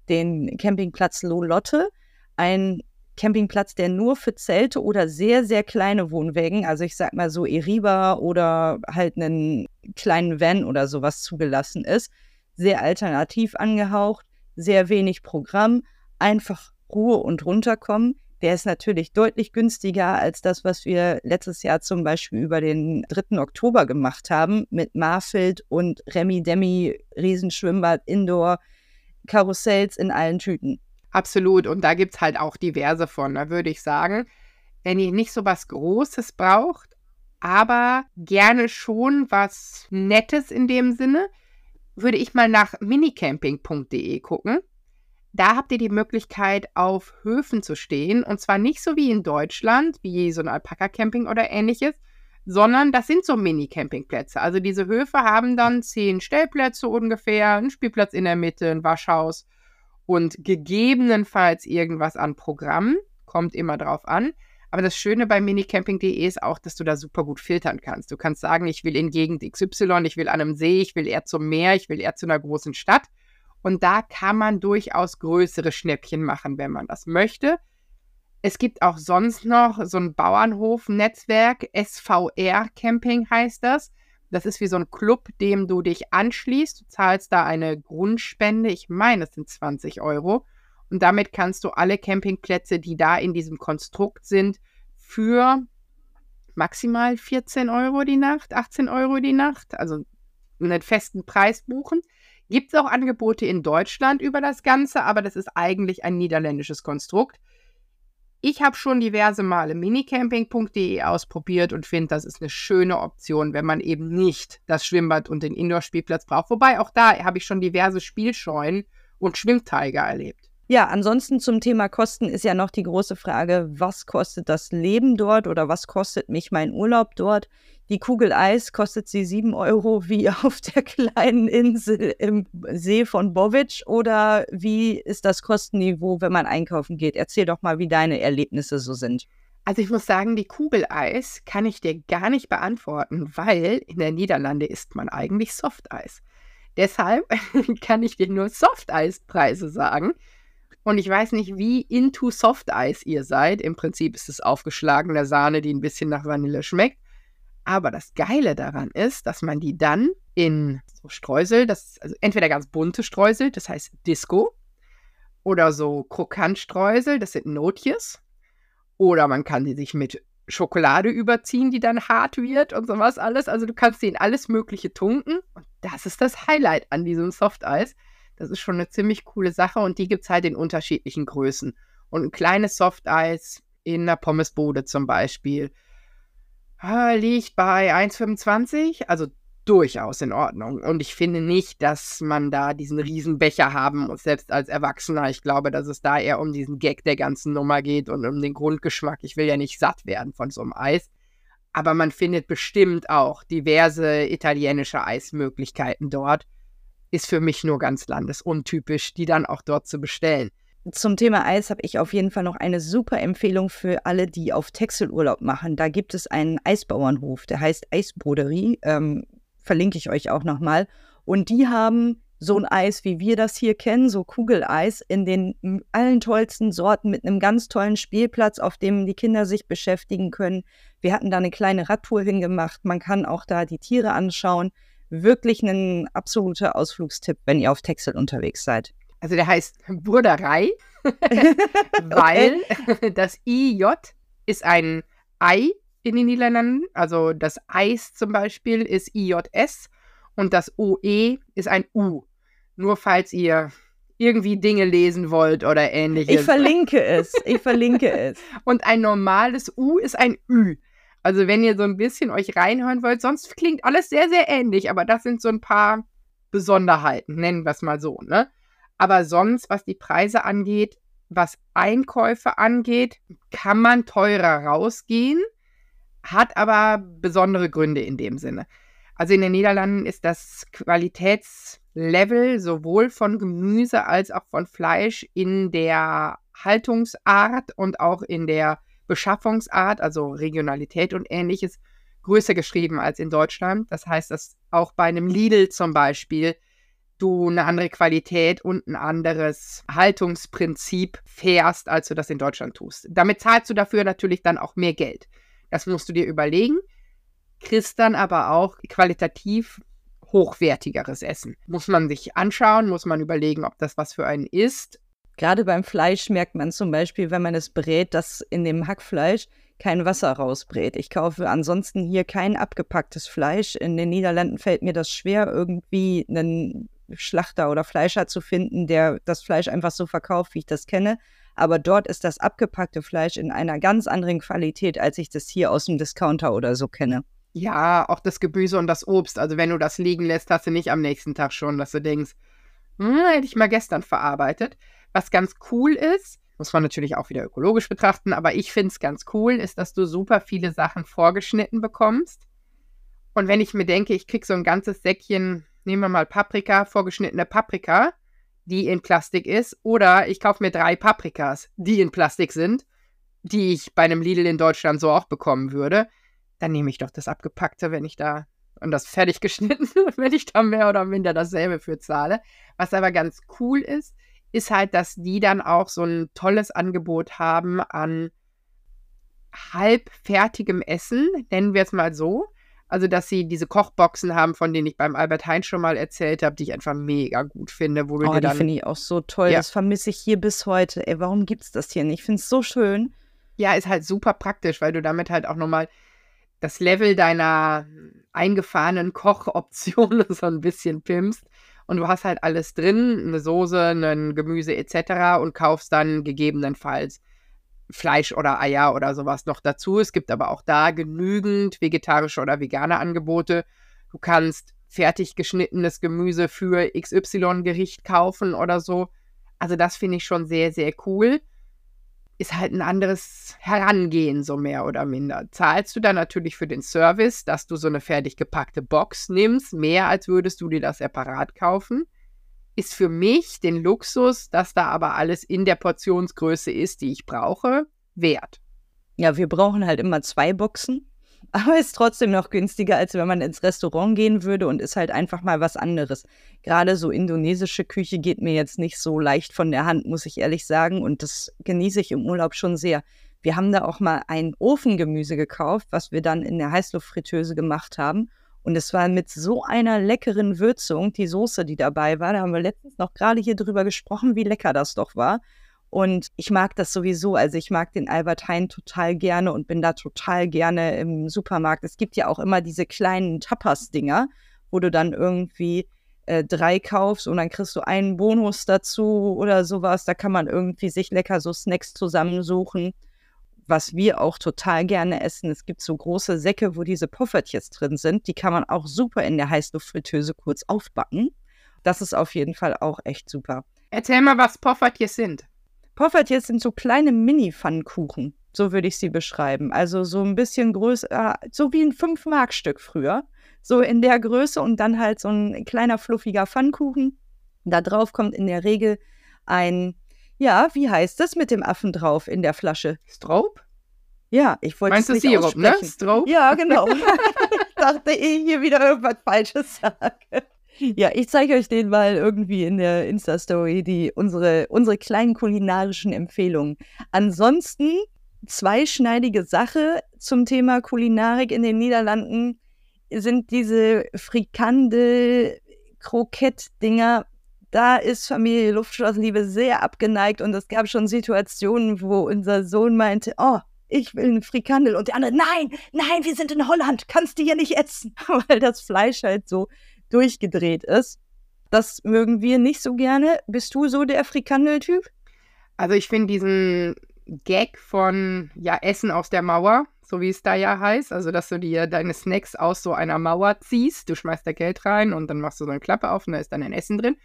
Den Campingplatz Lolotte. Ein Campingplatz, der nur für Zelte oder sehr, sehr kleine Wohnwägen, also ich sag mal so Eriba oder halt einen kleinen Van oder sowas zugelassen ist. Sehr alternativ angehaucht sehr wenig Programm, einfach Ruhe und runterkommen. Der ist natürlich deutlich günstiger als das, was wir letztes Jahr zum Beispiel über den 3. Oktober gemacht haben mit Marfeld und Remi Demi, Riesenschwimmbad, Indoor, Karussells in allen Tüten. Absolut. Und da gibt es halt auch diverse von. Da würde ich sagen, wenn ihr nicht so was Großes braucht, aber gerne schon was Nettes in dem Sinne, würde ich mal nach minicamping.de gucken. Da habt ihr die Möglichkeit, auf Höfen zu stehen. Und zwar nicht so wie in Deutschland, wie so ein Alpaka-Camping oder ähnliches, sondern das sind so Mini-Campingplätze. Also diese Höfe haben dann zehn Stellplätze ungefähr, einen Spielplatz in der Mitte, ein Waschhaus und gegebenenfalls irgendwas an Programm. Kommt immer drauf an. Aber das Schöne bei minicamping.de ist auch, dass du da super gut filtern kannst. Du kannst sagen, ich will in Gegend XY, ich will an einem See, ich will eher zum Meer, ich will eher zu einer großen Stadt. Und da kann man durchaus größere Schnäppchen machen, wenn man das möchte. Es gibt auch sonst noch so ein Bauernhof-Netzwerk, SVR Camping heißt das. Das ist wie so ein Club, dem du dich anschließt. Du zahlst da eine Grundspende, ich meine, es sind 20 Euro. Und damit kannst du alle Campingplätze, die da in diesem Konstrukt sind, für maximal 14 Euro die Nacht, 18 Euro die Nacht, also einen festen Preis buchen. Gibt es auch Angebote in Deutschland über das Ganze, aber das ist eigentlich ein niederländisches Konstrukt. Ich habe schon diverse Male minicamping.de ausprobiert und finde, das ist eine schöne Option, wenn man eben nicht das Schwimmbad und den Indoor-Spielplatz braucht. Wobei auch da habe ich schon diverse Spielscheunen und Schwimmteiger erlebt. Ja, ansonsten zum Thema Kosten ist ja noch die große Frage, was kostet das Leben dort oder was kostet mich mein Urlaub dort? Die Kugel Eis kostet sie 7 Euro wie auf der kleinen Insel im See von Bovic oder wie ist das Kostenniveau, wenn man einkaufen geht? Erzähl doch mal, wie deine Erlebnisse so sind. Also ich muss sagen, die Kugeleis kann ich dir gar nicht beantworten, weil in der Niederlande isst man eigentlich Softeis. Deshalb kann ich dir nur Softeispreise sagen. Und ich weiß nicht, wie into Softeis ihr seid. Im Prinzip ist es aufgeschlagene Sahne, die ein bisschen nach Vanille schmeckt. Aber das Geile daran ist, dass man die dann in so Streusel, das also entweder ganz bunte Streusel, das heißt Disco, oder so Krokantstreusel, das sind Notjes. Oder man kann die sich mit Schokolade überziehen, die dann hart wird und sowas alles. Also du kannst sie in alles Mögliche tunken. Und das ist das Highlight an diesem Softeis. Das ist schon eine ziemlich coole Sache und die gibt es halt in unterschiedlichen Größen. Und ein kleines Softeis in einer Pommesbude zum Beispiel äh, liegt bei 1,25. Also durchaus in Ordnung. Und ich finde nicht, dass man da diesen Riesenbecher haben muss, selbst als Erwachsener. Ich glaube, dass es da eher um diesen Gag der ganzen Nummer geht und um den Grundgeschmack. Ich will ja nicht satt werden von so einem Eis. Aber man findet bestimmt auch diverse italienische Eismöglichkeiten dort. Ist für mich nur ganz landesuntypisch, die dann auch dort zu bestellen. Zum Thema Eis habe ich auf jeden Fall noch eine super Empfehlung für alle, die auf Texelurlaub machen. Da gibt es einen Eisbauernhof, der heißt Eisbroderie. Ähm, verlinke ich euch auch nochmal. Und die haben so ein Eis, wie wir das hier kennen, so Kugeleis in den allen tollsten Sorten mit einem ganz tollen Spielplatz, auf dem die Kinder sich beschäftigen können. Wir hatten da eine kleine Radtour hingemacht. Man kann auch da die Tiere anschauen. Wirklich ein absoluter Ausflugstipp, wenn ihr auf Texel unterwegs seid. Also der heißt Burderei, weil das IJ ist ein Ei in den Niederlanden. Also das Eis zum Beispiel ist IJS und das OE ist ein U. Nur falls ihr irgendwie Dinge lesen wollt oder ähnliches. Ich verlinke es. Ich verlinke es. Und ein normales U ist ein Ü. Also wenn ihr so ein bisschen euch reinhören wollt, sonst klingt alles sehr, sehr ähnlich, aber das sind so ein paar Besonderheiten, nennen wir es mal so, ne? Aber sonst, was die Preise angeht, was Einkäufe angeht, kann man teurer rausgehen hat aber besondere Gründe in dem Sinne. Also in den Niederlanden ist das Qualitätslevel sowohl von Gemüse als auch von Fleisch in der Haltungsart und auch in der Beschaffungsart, also Regionalität und ähnliches, größer geschrieben als in Deutschland. Das heißt, dass auch bei einem Lidl zum Beispiel du eine andere Qualität und ein anderes Haltungsprinzip fährst, als du das in Deutschland tust. Damit zahlst du dafür natürlich dann auch mehr Geld. Das musst du dir überlegen. Kriegst dann aber auch qualitativ hochwertigeres Essen. Muss man sich anschauen, muss man überlegen, ob das was für einen ist. Gerade beim Fleisch merkt man zum Beispiel, wenn man es brät, dass in dem Hackfleisch kein Wasser rausbrät. Ich kaufe ansonsten hier kein abgepacktes Fleisch. In den Niederlanden fällt mir das schwer, irgendwie einen Schlachter oder Fleischer zu finden, der das Fleisch einfach so verkauft, wie ich das kenne aber dort ist das abgepackte Fleisch in einer ganz anderen Qualität, als ich das hier aus dem Discounter oder so kenne. Ja, auch das Gemüse und das Obst. Also wenn du das liegen lässt, hast du nicht am nächsten Tag schon, dass du denkst, hm, hätte ich mal gestern verarbeitet. Was ganz cool ist, muss man natürlich auch wieder ökologisch betrachten, aber ich finde es ganz cool, ist, dass du super viele Sachen vorgeschnitten bekommst. Und wenn ich mir denke, ich kriege so ein ganzes Säckchen, nehmen wir mal Paprika, vorgeschnittene Paprika, die in Plastik ist, oder ich kaufe mir drei Paprikas, die in Plastik sind, die ich bei einem Lidl in Deutschland so auch bekommen würde, dann nehme ich doch das Abgepackte, wenn ich da und das fertig geschnitten, wenn ich da mehr oder minder dasselbe für zahle. Was aber ganz cool ist, ist halt, dass die dann auch so ein tolles Angebot haben an halbfertigem Essen, nennen wir es mal so. Also, dass sie diese Kochboxen haben, von denen ich beim Albert Heinz schon mal erzählt habe, die ich einfach mega gut finde. Wo du oh, die finde ich auch so toll. Ja. Das vermisse ich hier bis heute. Ey, warum gibt es das hier nicht? Ich finde es so schön. Ja, ist halt super praktisch, weil du damit halt auch nochmal das Level deiner eingefahrenen Kochoptionen so ein bisschen pimpst. Und du hast halt alles drin, eine Soße, ein Gemüse etc. und kaufst dann gegebenenfalls Fleisch oder Eier oder sowas noch dazu. Es gibt aber auch da genügend vegetarische oder vegane Angebote. Du kannst fertig geschnittenes Gemüse für XY-Gericht kaufen oder so. Also das finde ich schon sehr, sehr cool. Ist halt ein anderes Herangehen, so mehr oder minder. Zahlst du dann natürlich für den Service, dass du so eine fertig gepackte Box nimmst, mehr als würdest du dir das separat kaufen. Ist für mich den Luxus, dass da aber alles in der Portionsgröße ist, die ich brauche, wert. Ja, wir brauchen halt immer zwei Boxen aber ist trotzdem noch günstiger, als wenn man ins Restaurant gehen würde und ist halt einfach mal was anderes. Gerade so indonesische Küche geht mir jetzt nicht so leicht von der Hand, muss ich ehrlich sagen. Und das genieße ich im Urlaub schon sehr. Wir haben da auch mal ein Ofengemüse gekauft, was wir dann in der Heißluftfritteuse gemacht haben. Und es war mit so einer leckeren Würzung, die Soße, die dabei war. Da haben wir letztens noch gerade hier drüber gesprochen, wie lecker das doch war. Und ich mag das sowieso. Also ich mag den Albert Heijn total gerne und bin da total gerne im Supermarkt. Es gibt ja auch immer diese kleinen Tapas-Dinger, wo du dann irgendwie äh, drei kaufst und dann kriegst du einen Bonus dazu oder sowas. Da kann man irgendwie sich lecker so Snacks zusammensuchen. Was wir auch total gerne essen. Es gibt so große Säcke, wo diese Poffertjes drin sind. Die kann man auch super in der Heißluftfritteuse kurz aufbacken. Das ist auf jeden Fall auch echt super. Erzähl mal, was Poffertjes sind. Poffertjes sind so kleine Mini-Pfannkuchen. So würde ich sie beschreiben. Also so ein bisschen größer, so wie ein 5-Mark-Stück früher. So in der Größe und dann halt so ein kleiner fluffiger Pfannkuchen. Da drauf kommt in der Regel ein, ja, wie heißt das mit dem Affen drauf in der Flasche? Strobe? Ja, ich wollte es nicht Sirup, ne? aussprechen. ne? Strobe? Ja, genau. ich dachte, ich hier wieder irgendwas Falsches sage. Ja, ich zeige euch den mal irgendwie in der Insta-Story, die unsere, unsere kleinen kulinarischen Empfehlungen. Ansonsten zweischneidige Sache zum Thema Kulinarik in den Niederlanden sind diese Frikandel, Krokett-Dinger. Da ist Familie Luftschlossliebe sehr abgeneigt und es gab schon Situationen, wo unser Sohn meinte, oh, ich will eine Frikandel und der andere, nein, nein, wir sind in Holland, kannst du hier nicht essen, weil das Fleisch halt so durchgedreht ist. Das mögen wir nicht so gerne. Bist du so der Frikandel-Typ? Also ich finde diesen Gag von ja Essen aus der Mauer, so wie es da ja heißt, also dass du dir deine Snacks aus so einer Mauer ziehst, du schmeißt da Geld rein und dann machst du so eine Klappe auf und da ist dann ein Essen drin.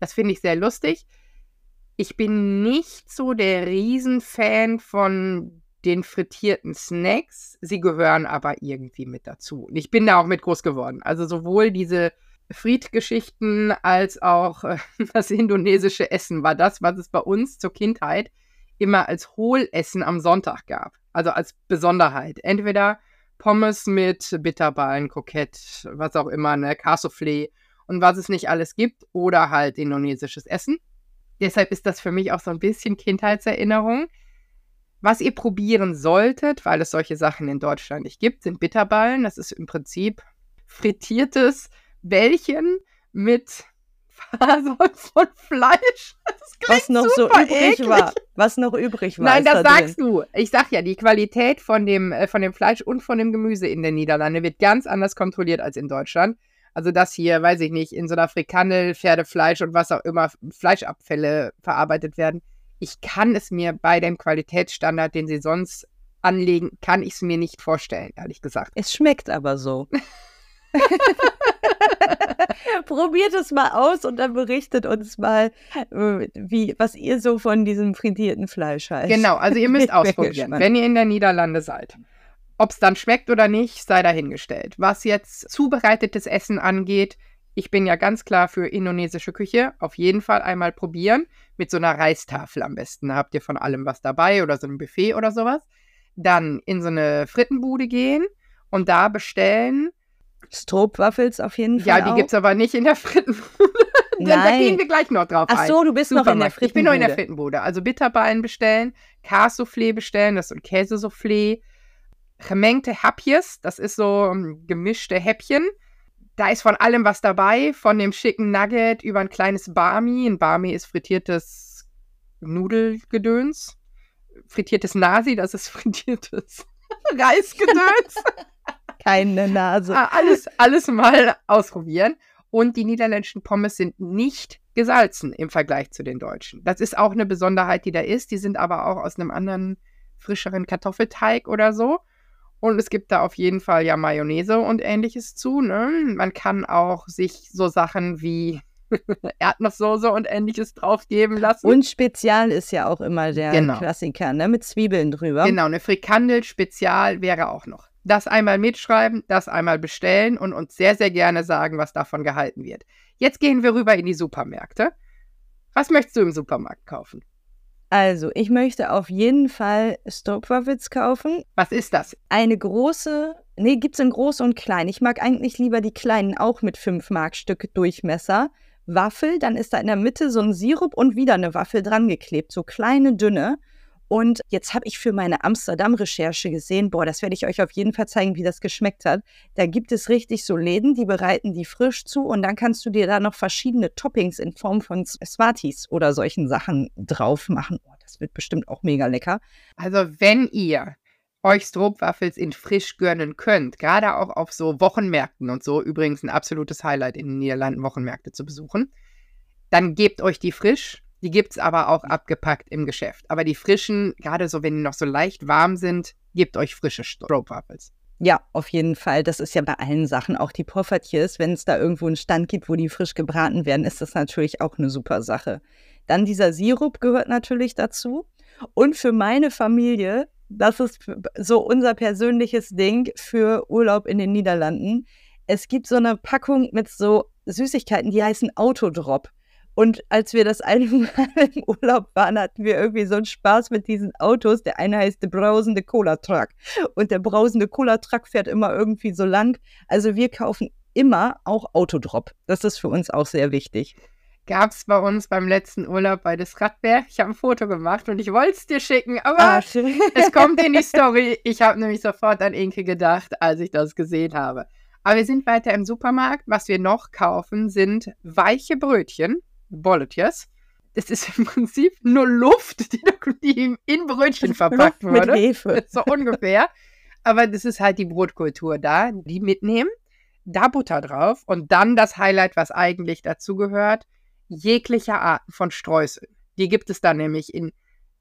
Das finde ich sehr lustig. Ich bin nicht so der Riesenfan von den frittierten Snacks. Sie gehören aber irgendwie mit dazu. Und ich bin da auch mit groß geworden. Also sowohl diese Friedgeschichten als auch äh, das indonesische Essen war das, was es bei uns zur Kindheit immer als Hohlessen am Sonntag gab. Also als Besonderheit. Entweder Pommes mit Bitterballen, Kokett, was auch immer, ne, Cassoufflé und was es nicht alles gibt oder halt indonesisches Essen. Deshalb ist das für mich auch so ein bisschen Kindheitserinnerung. Was ihr probieren solltet, weil es solche Sachen in Deutschland nicht gibt, sind Bitterballen. Das ist im Prinzip frittiertes Bällchen mit Fasern von Fleisch. was noch so übrig eklig. war. Was noch übrig war. Nein, das da sagst drin. du. Ich sag ja, die Qualität von dem, äh, von dem Fleisch und von dem Gemüse in den Niederlanden wird ganz anders kontrolliert als in Deutschland. Also, dass hier, weiß ich nicht, in so einer Frikandel, Pferdefleisch und was auch immer Fleischabfälle verarbeitet werden. Ich kann es mir bei dem Qualitätsstandard, den sie sonst anlegen, kann ich es mir nicht vorstellen, ehrlich gesagt. Es schmeckt aber so. Probiert es mal aus und dann berichtet uns mal, äh, wie, was ihr so von diesem frittierten Fleisch haltet. Genau, also ihr müsst ausprobieren, wenn ihr in der Niederlande seid. Ob es dann schmeckt oder nicht, sei dahingestellt. Was jetzt zubereitetes Essen angeht, ich bin ja ganz klar für indonesische Küche. Auf jeden Fall einmal probieren. Mit so einer Reistafel am besten. Da habt ihr von allem was dabei oder so ein Buffet oder sowas. Dann in so eine Frittenbude gehen und da bestellen Stroopwaffels auf jeden Fall. Ja, die gibt es aber nicht in der Frittenbude. da gehen wir gleich noch drauf Ach so, du bist Supermarkt. noch in der Frittenbude. Ich bin noch in der Frittenbude. Also Bitterballen bestellen, Cassoufflé bestellen, das ist ein Käsesoufflé. Gemengte Häppjes, das ist so um, gemischte Häppchen. Da ist von allem was dabei, von dem schicken Nugget über ein kleines Barmi. Ein Barmi ist frittiertes Nudelgedöns. Frittiertes Nasi, das ist frittiertes Reisgedöns keine Nase. Ah, alles, alles mal ausprobieren. Und die niederländischen Pommes sind nicht gesalzen im Vergleich zu den deutschen. Das ist auch eine Besonderheit, die da ist. Die sind aber auch aus einem anderen, frischeren Kartoffelteig oder so. Und es gibt da auf jeden Fall ja Mayonnaise und ähnliches zu. Ne? Man kann auch sich so Sachen wie Erdnusssoße und ähnliches draufgeben lassen. Und Spezial ist ja auch immer der Genau. Klassiker, ne? Mit Zwiebeln drüber. Genau, eine Frikandel Spezial wäre auch noch. Das einmal mitschreiben, das einmal bestellen und uns sehr, sehr gerne sagen, was davon gehalten wird. Jetzt gehen wir rüber in die Supermärkte. Was möchtest du im Supermarkt kaufen? Also, ich möchte auf jeden Fall Stopwafels kaufen. Was ist das? Eine große, nee, gibt's in groß und klein. Ich mag eigentlich lieber die kleinen, auch mit 5 Mark Stück Durchmesser. Waffel, dann ist da in der Mitte so ein Sirup und wieder eine Waffel dran geklebt, so kleine, dünne. Und jetzt habe ich für meine Amsterdam-Recherche gesehen, boah, das werde ich euch auf jeden Fall zeigen, wie das geschmeckt hat. Da gibt es richtig so Läden, die bereiten die frisch zu und dann kannst du dir da noch verschiedene Toppings in Form von Smarties oder solchen Sachen drauf machen. Oh, das wird bestimmt auch mega lecker. Also, wenn ihr euch Stroopwafels in frisch gönnen könnt, gerade auch auf so Wochenmärkten und so, übrigens ein absolutes Highlight in den Niederlanden, Wochenmärkte zu besuchen, dann gebt euch die frisch. Die gibt es aber auch abgepackt im Geschäft. Aber die frischen, gerade so, wenn die noch so leicht warm sind, gebt euch frische Stroopwafels. Ja, auf jeden Fall. Das ist ja bei allen Sachen, auch die Poffertjes. Wenn es da irgendwo einen Stand gibt, wo die frisch gebraten werden, ist das natürlich auch eine super Sache. Dann dieser Sirup gehört natürlich dazu. Und für meine Familie, das ist so unser persönliches Ding für Urlaub in den Niederlanden. Es gibt so eine Packung mit so Süßigkeiten, die heißen Autodrop. Und als wir das eine Mal im Urlaub waren, hatten wir irgendwie so einen Spaß mit diesen Autos. Der eine heißt der brausende Cola-Truck. Und der brausende Cola-Truck fährt immer irgendwie so lang. Also wir kaufen immer auch Autodrop. Das ist für uns auch sehr wichtig. Gab es bei uns beim letzten Urlaub bei des Radberg. Ich habe ein Foto gemacht und ich wollte es dir schicken, aber es kommt in die Story. Ich habe nämlich sofort an Inke gedacht, als ich das gesehen habe. Aber wir sind weiter im Supermarkt. Was wir noch kaufen, sind weiche Brötchen, Bolletjes. Das ist im Prinzip nur Luft, die, die in Brötchen verpackt Luft mit wurde. Hefe. So ungefähr. Aber das ist halt die Brotkultur da. Die mitnehmen, da Butter drauf und dann das Highlight, was eigentlich dazu gehört, jeglicher Arten von Streuseln. Die gibt es da nämlich in,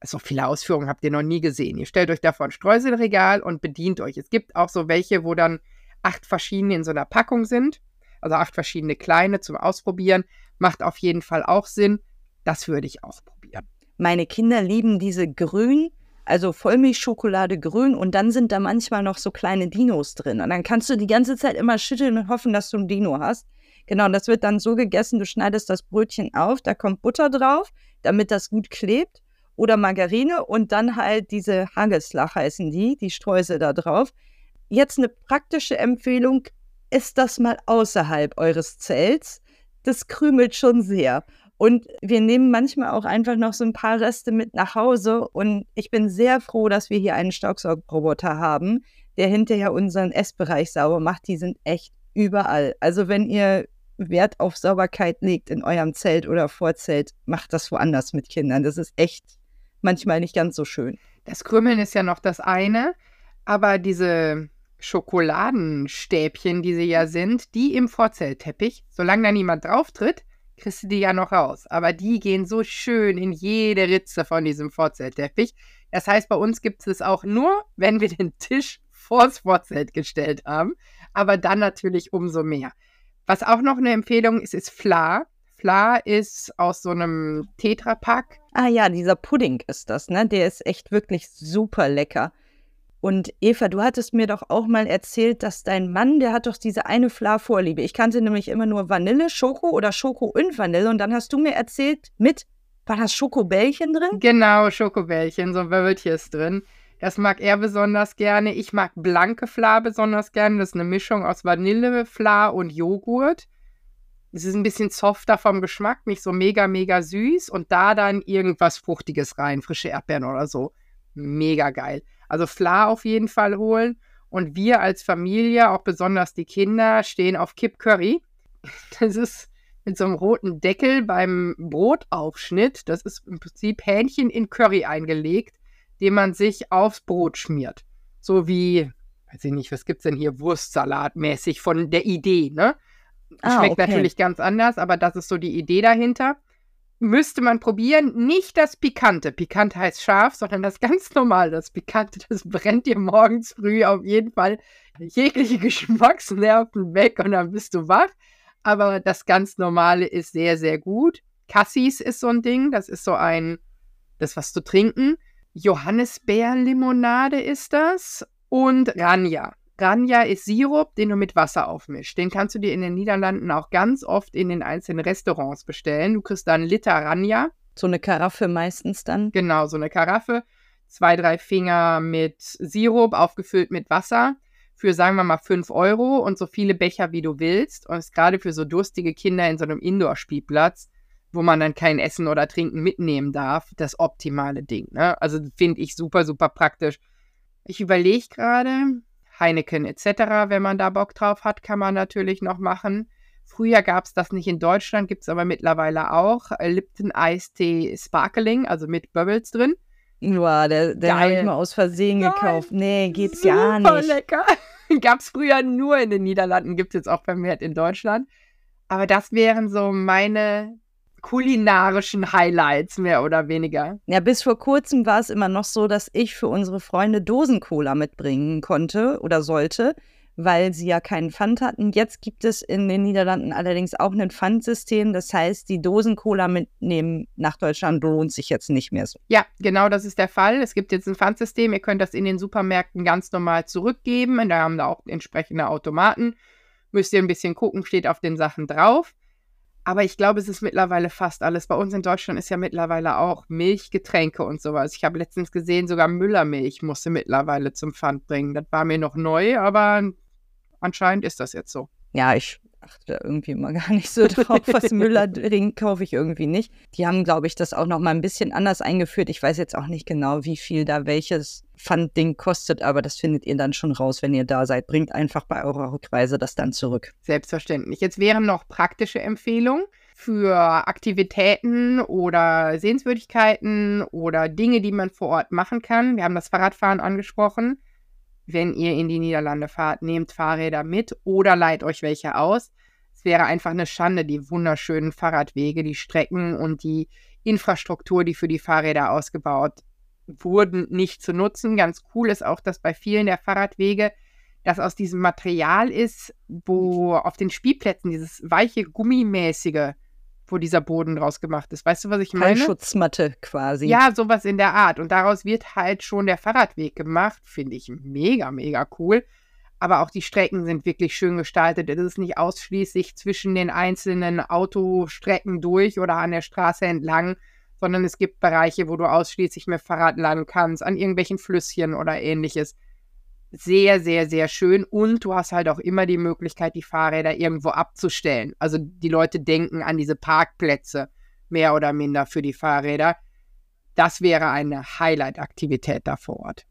so viele Ausführungen habt ihr noch nie gesehen. Ihr stellt euch davon Streuselregal und bedient euch. Es gibt auch so welche, wo dann acht verschiedene in so einer Packung sind. Also acht verschiedene kleine zum Ausprobieren. Macht auf jeden Fall auch Sinn. Das würde ich ausprobieren. Meine Kinder lieben diese grün, also Vollmilchschokolade grün und dann sind da manchmal noch so kleine Dinos drin. Und dann kannst du die ganze Zeit immer schütteln und hoffen, dass du ein Dino hast. Genau, das wird dann so gegessen, du schneidest das Brötchen auf, da kommt Butter drauf, damit das gut klebt. Oder Margarine und dann halt diese Hagelslach heißen die, die Streusel da drauf. Jetzt eine praktische Empfehlung, ist das mal außerhalb eures Zelts. Das krümelt schon sehr. Und wir nehmen manchmal auch einfach noch so ein paar Reste mit nach Hause. Und ich bin sehr froh, dass wir hier einen Staubsaugerroboter haben, der hinterher unseren Essbereich sauber macht. Die sind echt überall. Also wenn ihr Wert auf Sauberkeit legt in eurem Zelt oder Vorzelt, macht das woanders mit Kindern. Das ist echt manchmal nicht ganz so schön. Das Krümmeln ist ja noch das eine, aber diese Schokoladenstäbchen, die sie ja sind, die im Vorzeltteppich, solange da niemand drauf tritt, kriegst du die ja noch raus. Aber die gehen so schön in jede Ritze von diesem Vorzeltteppich. Das heißt, bei uns gibt es es auch nur, wenn wir den Tisch vors Vorzelt gestellt haben. Aber dann natürlich umso mehr. Was auch noch eine Empfehlung ist, ist Fla. Fla ist aus so einem Tetrapack. Ah ja, dieser Pudding ist das, ne? Der ist echt wirklich super lecker. Und Eva, du hattest mir doch auch mal erzählt, dass dein Mann, der hat doch diese eine Fla-Vorliebe. Ich kannte nämlich immer nur Vanille, Schoko oder Schoko und Vanille. Und dann hast du mir erzählt, mit, war das Schokobällchen drin? Genau, Schokobällchen, so Wöltjes drin. Das mag er besonders gerne. Ich mag blanke Fla besonders gerne. Das ist eine Mischung aus Vanille, Fla und Joghurt. Es ist ein bisschen softer vom Geschmack, nicht so mega, mega süß. Und da dann irgendwas Fruchtiges rein, frische Erdbeeren oder so. Mega geil. Also Fla auf jeden Fall holen. Und wir als Familie, auch besonders die Kinder, stehen auf Kip Curry. Das ist mit so einem roten Deckel beim Brotaufschnitt. Das ist im Prinzip Hähnchen in Curry eingelegt, den man sich aufs Brot schmiert. So wie, weiß ich nicht, was gibt's denn hier, Wurstsalat mäßig von der Idee, ne? Ah, Schmeckt okay. natürlich ganz anders, aber das ist so die Idee dahinter. Müsste man probieren. Nicht das Pikante. Pikant heißt scharf, sondern das ganz normal. Das Pikante, das brennt dir morgens früh auf jeden Fall jegliche Geschmacksnerven weg und dann bist du wach. Aber das ganz normale ist sehr, sehr gut. Cassis ist so ein Ding, das ist so ein, das was zu trinken. Johannisbeerlimonade ist das und Ranja. Ranja ist Sirup, den du mit Wasser aufmischst. Den kannst du dir in den Niederlanden auch ganz oft in den einzelnen Restaurants bestellen. Du kriegst da einen Liter Ranja. So eine Karaffe meistens dann. Genau, so eine Karaffe. Zwei, drei Finger mit Sirup aufgefüllt mit Wasser für, sagen wir mal, 5 Euro und so viele Becher, wie du willst. Und ist gerade für so durstige Kinder in so einem Indoor-Spielplatz, wo man dann kein Essen oder Trinken mitnehmen darf, das optimale Ding. Ne? Also finde ich super, super praktisch. Ich überlege gerade, Heineken etc., wenn man da Bock drauf hat, kann man natürlich noch machen. Früher gab es das nicht in Deutschland, gibt es aber mittlerweile auch. Lipton Eistee Sparkling, also mit Bubbles drin. Boah, der, der habe ich mal aus Versehen Nein, gekauft. Nee, geht gar nicht. lecker. Gab es früher nur in den Niederlanden, gibt es jetzt auch vermehrt in Deutschland. Aber das wären so meine kulinarischen Highlights, mehr oder weniger. Ja, bis vor kurzem war es immer noch so, dass ich für unsere Freunde Dosencola mitbringen konnte oder sollte weil sie ja keinen Pfand hatten. Jetzt gibt es in den Niederlanden allerdings auch ein Pfandsystem. Das heißt, die Dosen Cola mitnehmen nach Deutschland lohnt sich jetzt nicht mehr so. Ja, genau das ist der Fall. Es gibt jetzt ein Pfandsystem. Ihr könnt das in den Supermärkten ganz normal zurückgeben. Und da haben da auch entsprechende Automaten. Müsst ihr ein bisschen gucken, steht auf den Sachen drauf. Aber ich glaube, es ist mittlerweile fast alles. Bei uns in Deutschland ist ja mittlerweile auch Milch, Getränke und sowas. Ich habe letztens gesehen, sogar Müllermilch musste mittlerweile zum Pfand bringen. Das war mir noch neu, aber anscheinend ist das jetzt so. Ja, ich achte irgendwie immer gar nicht so drauf, was Müller trinkt, kaufe ich irgendwie nicht. Die haben, glaube ich, das auch noch mal ein bisschen anders eingeführt. Ich weiß jetzt auch nicht genau, wie viel da welches Pfandding kostet, aber das findet ihr dann schon raus, wenn ihr da seid. Bringt einfach bei eurer Rückreise das dann zurück. Selbstverständlich. Jetzt wären noch praktische Empfehlungen für Aktivitäten oder Sehenswürdigkeiten oder Dinge, die man vor Ort machen kann. Wir haben das Fahrradfahren angesprochen wenn ihr in die Niederlande fahrt, nehmt Fahrräder mit oder leiht euch welche aus. Es wäre einfach eine Schande, die wunderschönen Fahrradwege, die Strecken und die Infrastruktur, die für die Fahrräder ausgebaut wurden, nicht zu nutzen. Ganz cool ist auch, dass bei vielen der Fahrradwege das aus diesem Material ist, wo auf den Spielplätzen dieses weiche, gummimäßige wo dieser Boden draus gemacht ist. Weißt du, was ich meine? Schutzmatte quasi. Ja, sowas in der Art. Und daraus wird halt schon der Fahrradweg gemacht. Finde ich mega, mega cool. Aber auch die Strecken sind wirklich schön gestaltet. Es ist nicht ausschließlich zwischen den einzelnen Autostrecken durch oder an der Straße entlang, sondern es gibt Bereiche, wo du ausschließlich mit Fahrrad lang kannst, an irgendwelchen Flüsschen oder ähnliches sehr, sehr, sehr schön. Und du hast halt auch immer die Möglichkeit, die Fahrräder irgendwo abzustellen. Also die Leute denken an diese Parkplätze mehr oder minder für die Fahrräder. Das wäre eine Highlight-Aktivität da vor Ort.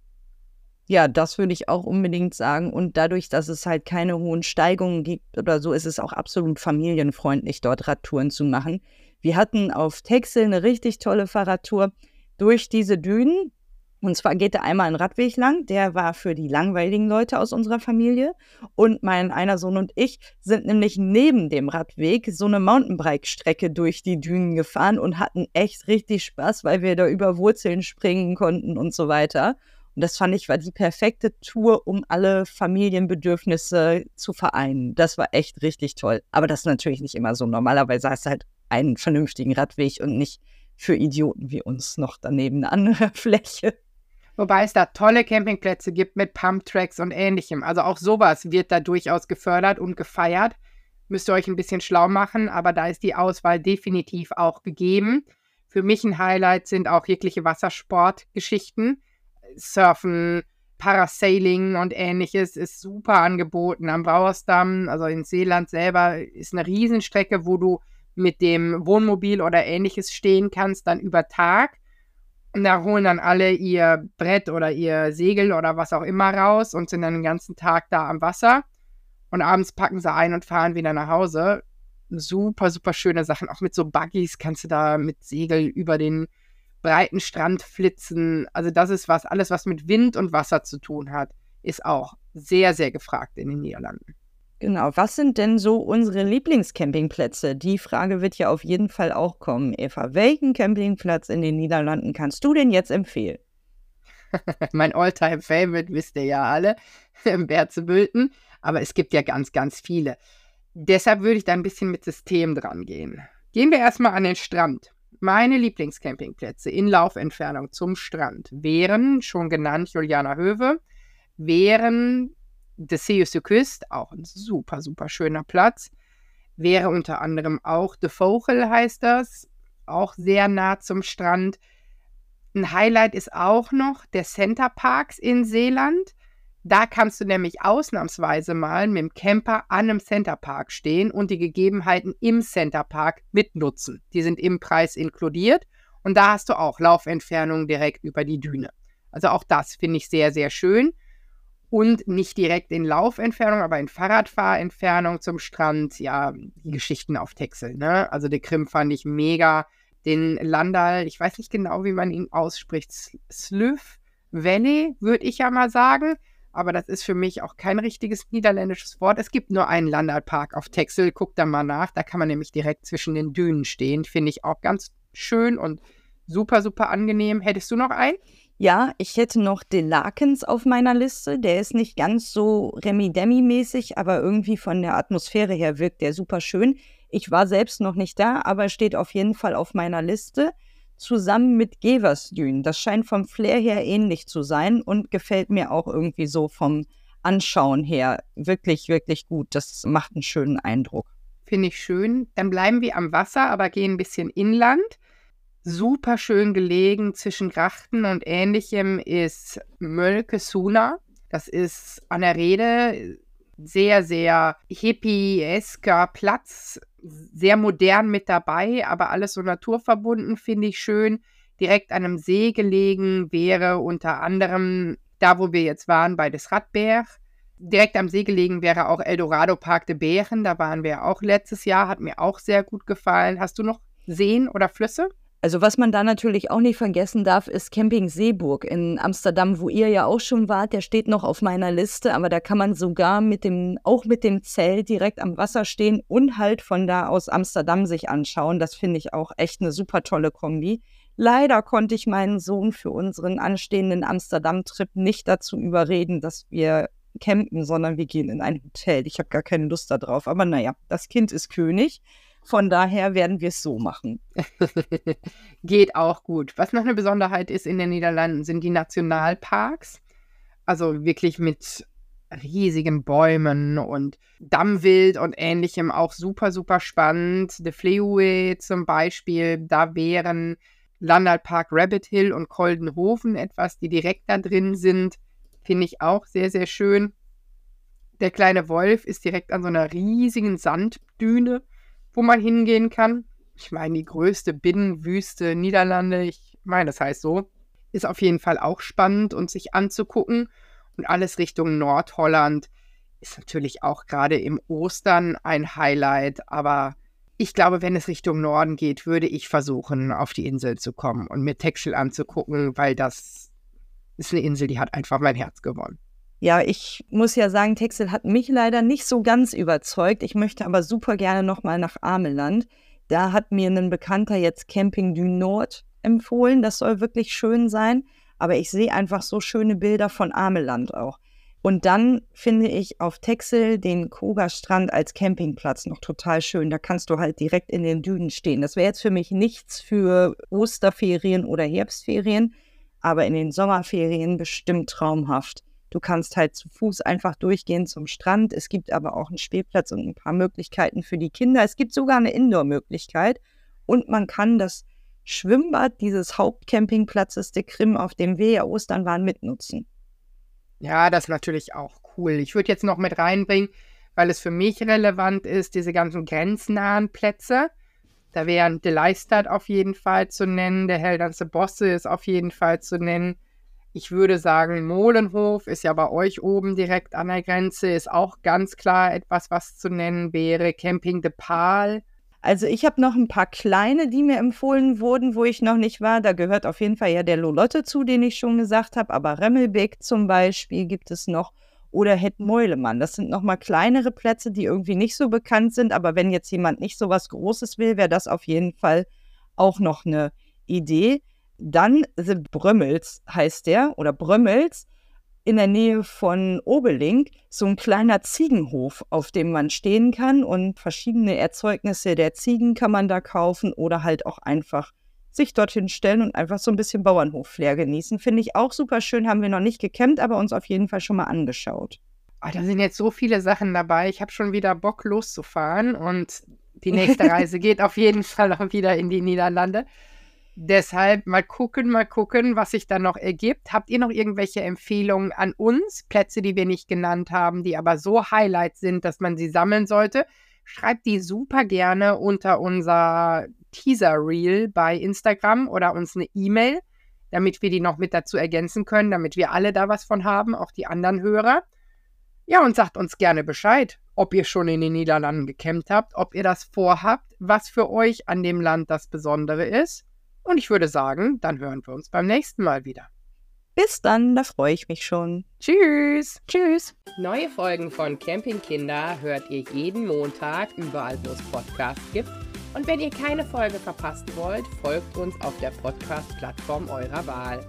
Ja, das würde ich auch unbedingt sagen. Und dadurch, dass es halt keine hohen Steigungen gibt oder so, ist es auch absolut familienfreundlich, dort Radtouren zu machen. Wir hatten auf Texel eine richtig tolle Fahrradtour durch diese Dünen. Und zwar geht da einmal ein Radweg lang, der war für die langweiligen Leute aus unserer Familie. Und mein einer Sohn und ich sind nämlich neben dem Radweg so eine Mountainbike-Strecke durch die Dünen gefahren und hatten echt richtig Spaß, weil wir da über Wurzeln springen konnten und so weiter. Und das fand ich war die perfekte Tour, um alle Familienbedürfnisse zu vereinen. Das war echt richtig toll. Aber das ist natürlich nicht immer so. Normalerweise hast du halt einen vernünftigen Radweg und nicht für Idioten wie uns noch daneben eine andere Fläche. Wobei es da tolle Campingplätze gibt mit Pumptracks und ähnlichem. Also auch sowas wird da durchaus gefördert und gefeiert. Müsst ihr euch ein bisschen schlau machen, aber da ist die Auswahl definitiv auch gegeben. Für mich ein Highlight sind auch jegliche Wassersportgeschichten. Surfen, Parasailing und ähnliches ist super angeboten am Brauersdamm. Also in Seeland selber ist eine Riesenstrecke, wo du mit dem Wohnmobil oder ähnliches stehen kannst, dann über Tag. Und da holen dann alle ihr Brett oder ihr Segel oder was auch immer raus und sind dann den ganzen Tag da am Wasser. Und abends packen sie ein und fahren wieder nach Hause. Super, super schöne Sachen. Auch mit so Buggies kannst du da mit Segel über den breiten Strand flitzen. Also das ist was, alles was mit Wind und Wasser zu tun hat, ist auch sehr, sehr gefragt in den Niederlanden. Genau, was sind denn so unsere Lieblingscampingplätze? Die Frage wird ja auf jeden Fall auch kommen. Eva, welchen Campingplatz in den Niederlanden kannst du denn jetzt empfehlen? mein Alltime favorite wisst ihr ja alle, Berzebülten. Aber es gibt ja ganz, ganz viele. Deshalb würde ich da ein bisschen mit System dran gehen. Gehen wir erstmal an den Strand. Meine Lieblingscampingplätze in Laufentfernung zum Strand wären, schon genannt, Juliana Höwe, wären Decius de Küst, auch ein super, super schöner Platz. Wäre unter anderem auch De Vogel, heißt das, auch sehr nah zum Strand. Ein Highlight ist auch noch der Center Parks in Seeland. Da kannst du nämlich ausnahmsweise mal mit dem Camper an einem Center Park stehen und die Gegebenheiten im Center Park mitnutzen. Die sind im Preis inkludiert und da hast du auch Laufentfernungen direkt über die Düne. Also auch das finde ich sehr, sehr schön. Und nicht direkt in Laufentfernung, aber in Fahrradfahrentfernung zum Strand. Ja, die Geschichten auf Texel. Ne? Also der Krim fand ich mega. Den Landal, ich weiß nicht genau, wie man ihn ausspricht. Slüv Valley, würde ich ja mal sagen aber das ist für mich auch kein richtiges niederländisches Wort. Es gibt nur einen Landalpark auf Texel, guck da mal nach. Da kann man nämlich direkt zwischen den Dünen stehen. Finde ich auch ganz schön und super, super angenehm. Hättest du noch einen? Ja, ich hätte noch den Lakens auf meiner Liste. Der ist nicht ganz so Remi-Demi-mäßig, aber irgendwie von der Atmosphäre her wirkt der super schön. Ich war selbst noch nicht da, aber steht auf jeden Fall auf meiner Liste zusammen mit Geversdün. Das scheint vom Flair her ähnlich zu sein und gefällt mir auch irgendwie so vom Anschauen her wirklich, wirklich gut. Das macht einen schönen Eindruck. Finde ich schön. Dann bleiben wir am Wasser, aber gehen ein bisschen inland. Super schön gelegen zwischen Grachten und ähnlichem ist Mölke-Suna. Das ist an der Rede sehr, sehr hippiesker Platz, sehr modern mit dabei, aber alles so naturverbunden, finde ich schön. Direkt an einem See gelegen wäre unter anderem da, wo wir jetzt waren, bei des Radberg. Direkt am See gelegen wäre auch Eldorado Park de Bären. Da waren wir auch letztes Jahr, hat mir auch sehr gut gefallen. Hast du noch Seen oder Flüsse? Also was man da natürlich auch nicht vergessen darf, ist Camping Seeburg in Amsterdam, wo ihr ja auch schon wart. Der steht noch auf meiner Liste, aber da kann man sogar mit dem, auch mit dem Zelt direkt am Wasser stehen und halt von da aus Amsterdam sich anschauen. Das finde ich auch echt eine super tolle Kombi. Leider konnte ich meinen Sohn für unseren anstehenden Amsterdam-Trip nicht dazu überreden, dass wir campen, sondern wir gehen in ein Hotel. Ich habe gar keine Lust darauf. Aber naja, das Kind ist König. Von daher werden wir es so machen. Geht auch gut. Was noch eine Besonderheit ist in den Niederlanden, sind die Nationalparks. Also wirklich mit riesigen Bäumen und Dammwild und ähnlichem auch super, super spannend. De Fleue zum Beispiel, da wären Landalpark Rabbit Hill und Koldenhofen etwas, die direkt da drin sind. Finde ich auch sehr, sehr schön. Der kleine Wolf ist direkt an so einer riesigen Sanddüne wo man hingehen kann. Ich meine, die größte Binnenwüste Niederlande, ich meine, das heißt so, ist auf jeden Fall auch spannend und sich anzugucken. Und alles Richtung Nordholland ist natürlich auch gerade im Ostern ein Highlight. Aber ich glaube, wenn es Richtung Norden geht, würde ich versuchen, auf die Insel zu kommen und mir Texel anzugucken, weil das ist eine Insel, die hat einfach mein Herz gewonnen. Ja, ich muss ja sagen, Texel hat mich leider nicht so ganz überzeugt. Ich möchte aber super gerne nochmal nach Ameland. Da hat mir ein Bekannter jetzt Camping du Nord empfohlen. Das soll wirklich schön sein. Aber ich sehe einfach so schöne Bilder von Ameland auch. Und dann finde ich auf Texel den Koga-Strand als Campingplatz noch total schön. Da kannst du halt direkt in den Dünen stehen. Das wäre jetzt für mich nichts für Osterferien oder Herbstferien, aber in den Sommerferien bestimmt traumhaft. Du kannst halt zu Fuß einfach durchgehen zum Strand. Es gibt aber auch einen Spielplatz und ein paar Möglichkeiten für die Kinder. Es gibt sogar eine Indoor-Möglichkeit und man kann das Schwimmbad dieses Hauptcampingplatzes der Krim, auf dem wir ja Ostern waren, mitnutzen. Ja, das ist natürlich auch cool. Ich würde jetzt noch mit reinbringen, weil es für mich relevant ist, diese ganzen grenznahen Plätze. Da wären De Leistad auf jeden Fall zu nennen, der Heldernse Bosse ist auf jeden Fall zu nennen. Ich würde sagen, Molenhof ist ja bei euch oben direkt an der Grenze, ist auch ganz klar etwas, was zu nennen wäre. Camping de Pal. Also ich habe noch ein paar kleine, die mir empfohlen wurden, wo ich noch nicht war. Da gehört auf jeden Fall ja der Lolotte zu, den ich schon gesagt habe. Aber Remmelbeck zum Beispiel gibt es noch. Oder Het Meulemann. Das sind nochmal kleinere Plätze, die irgendwie nicht so bekannt sind. Aber wenn jetzt jemand nicht so was Großes will, wäre das auf jeden Fall auch noch eine Idee. Dann The Brömmels heißt der oder Brömmels. in der Nähe von Obelink so ein kleiner Ziegenhof, auf dem man stehen kann und verschiedene Erzeugnisse der Ziegen kann man da kaufen oder halt auch einfach sich dorthin stellen und einfach so ein bisschen Bauernhof-Flair genießen. Finde ich auch super schön, haben wir noch nicht gekämmt, aber uns auf jeden Fall schon mal angeschaut. Oh, da sind jetzt so viele Sachen dabei. Ich habe schon wieder Bock loszufahren und die nächste Reise geht auf jeden Fall auch wieder in die Niederlande. Deshalb mal gucken, mal gucken, was sich da noch ergibt. Habt ihr noch irgendwelche Empfehlungen an uns? Plätze, die wir nicht genannt haben, die aber so Highlights sind, dass man sie sammeln sollte? Schreibt die super gerne unter unser Teaser-Reel bei Instagram oder uns eine E-Mail, damit wir die noch mit dazu ergänzen können, damit wir alle da was von haben, auch die anderen Hörer. Ja, und sagt uns gerne Bescheid, ob ihr schon in den Niederlanden gekämmt habt, ob ihr das vorhabt, was für euch an dem Land das Besondere ist. Und ich würde sagen, dann hören wir uns beim nächsten Mal wieder. Bis dann, da freue ich mich schon. Tschüss. Tschüss. Neue Folgen von Campingkinder hört ihr jeden Montag überall, wo es Podcasts gibt. Und wenn ihr keine Folge verpassen wollt, folgt uns auf der Podcast-Plattform eurer Wahl.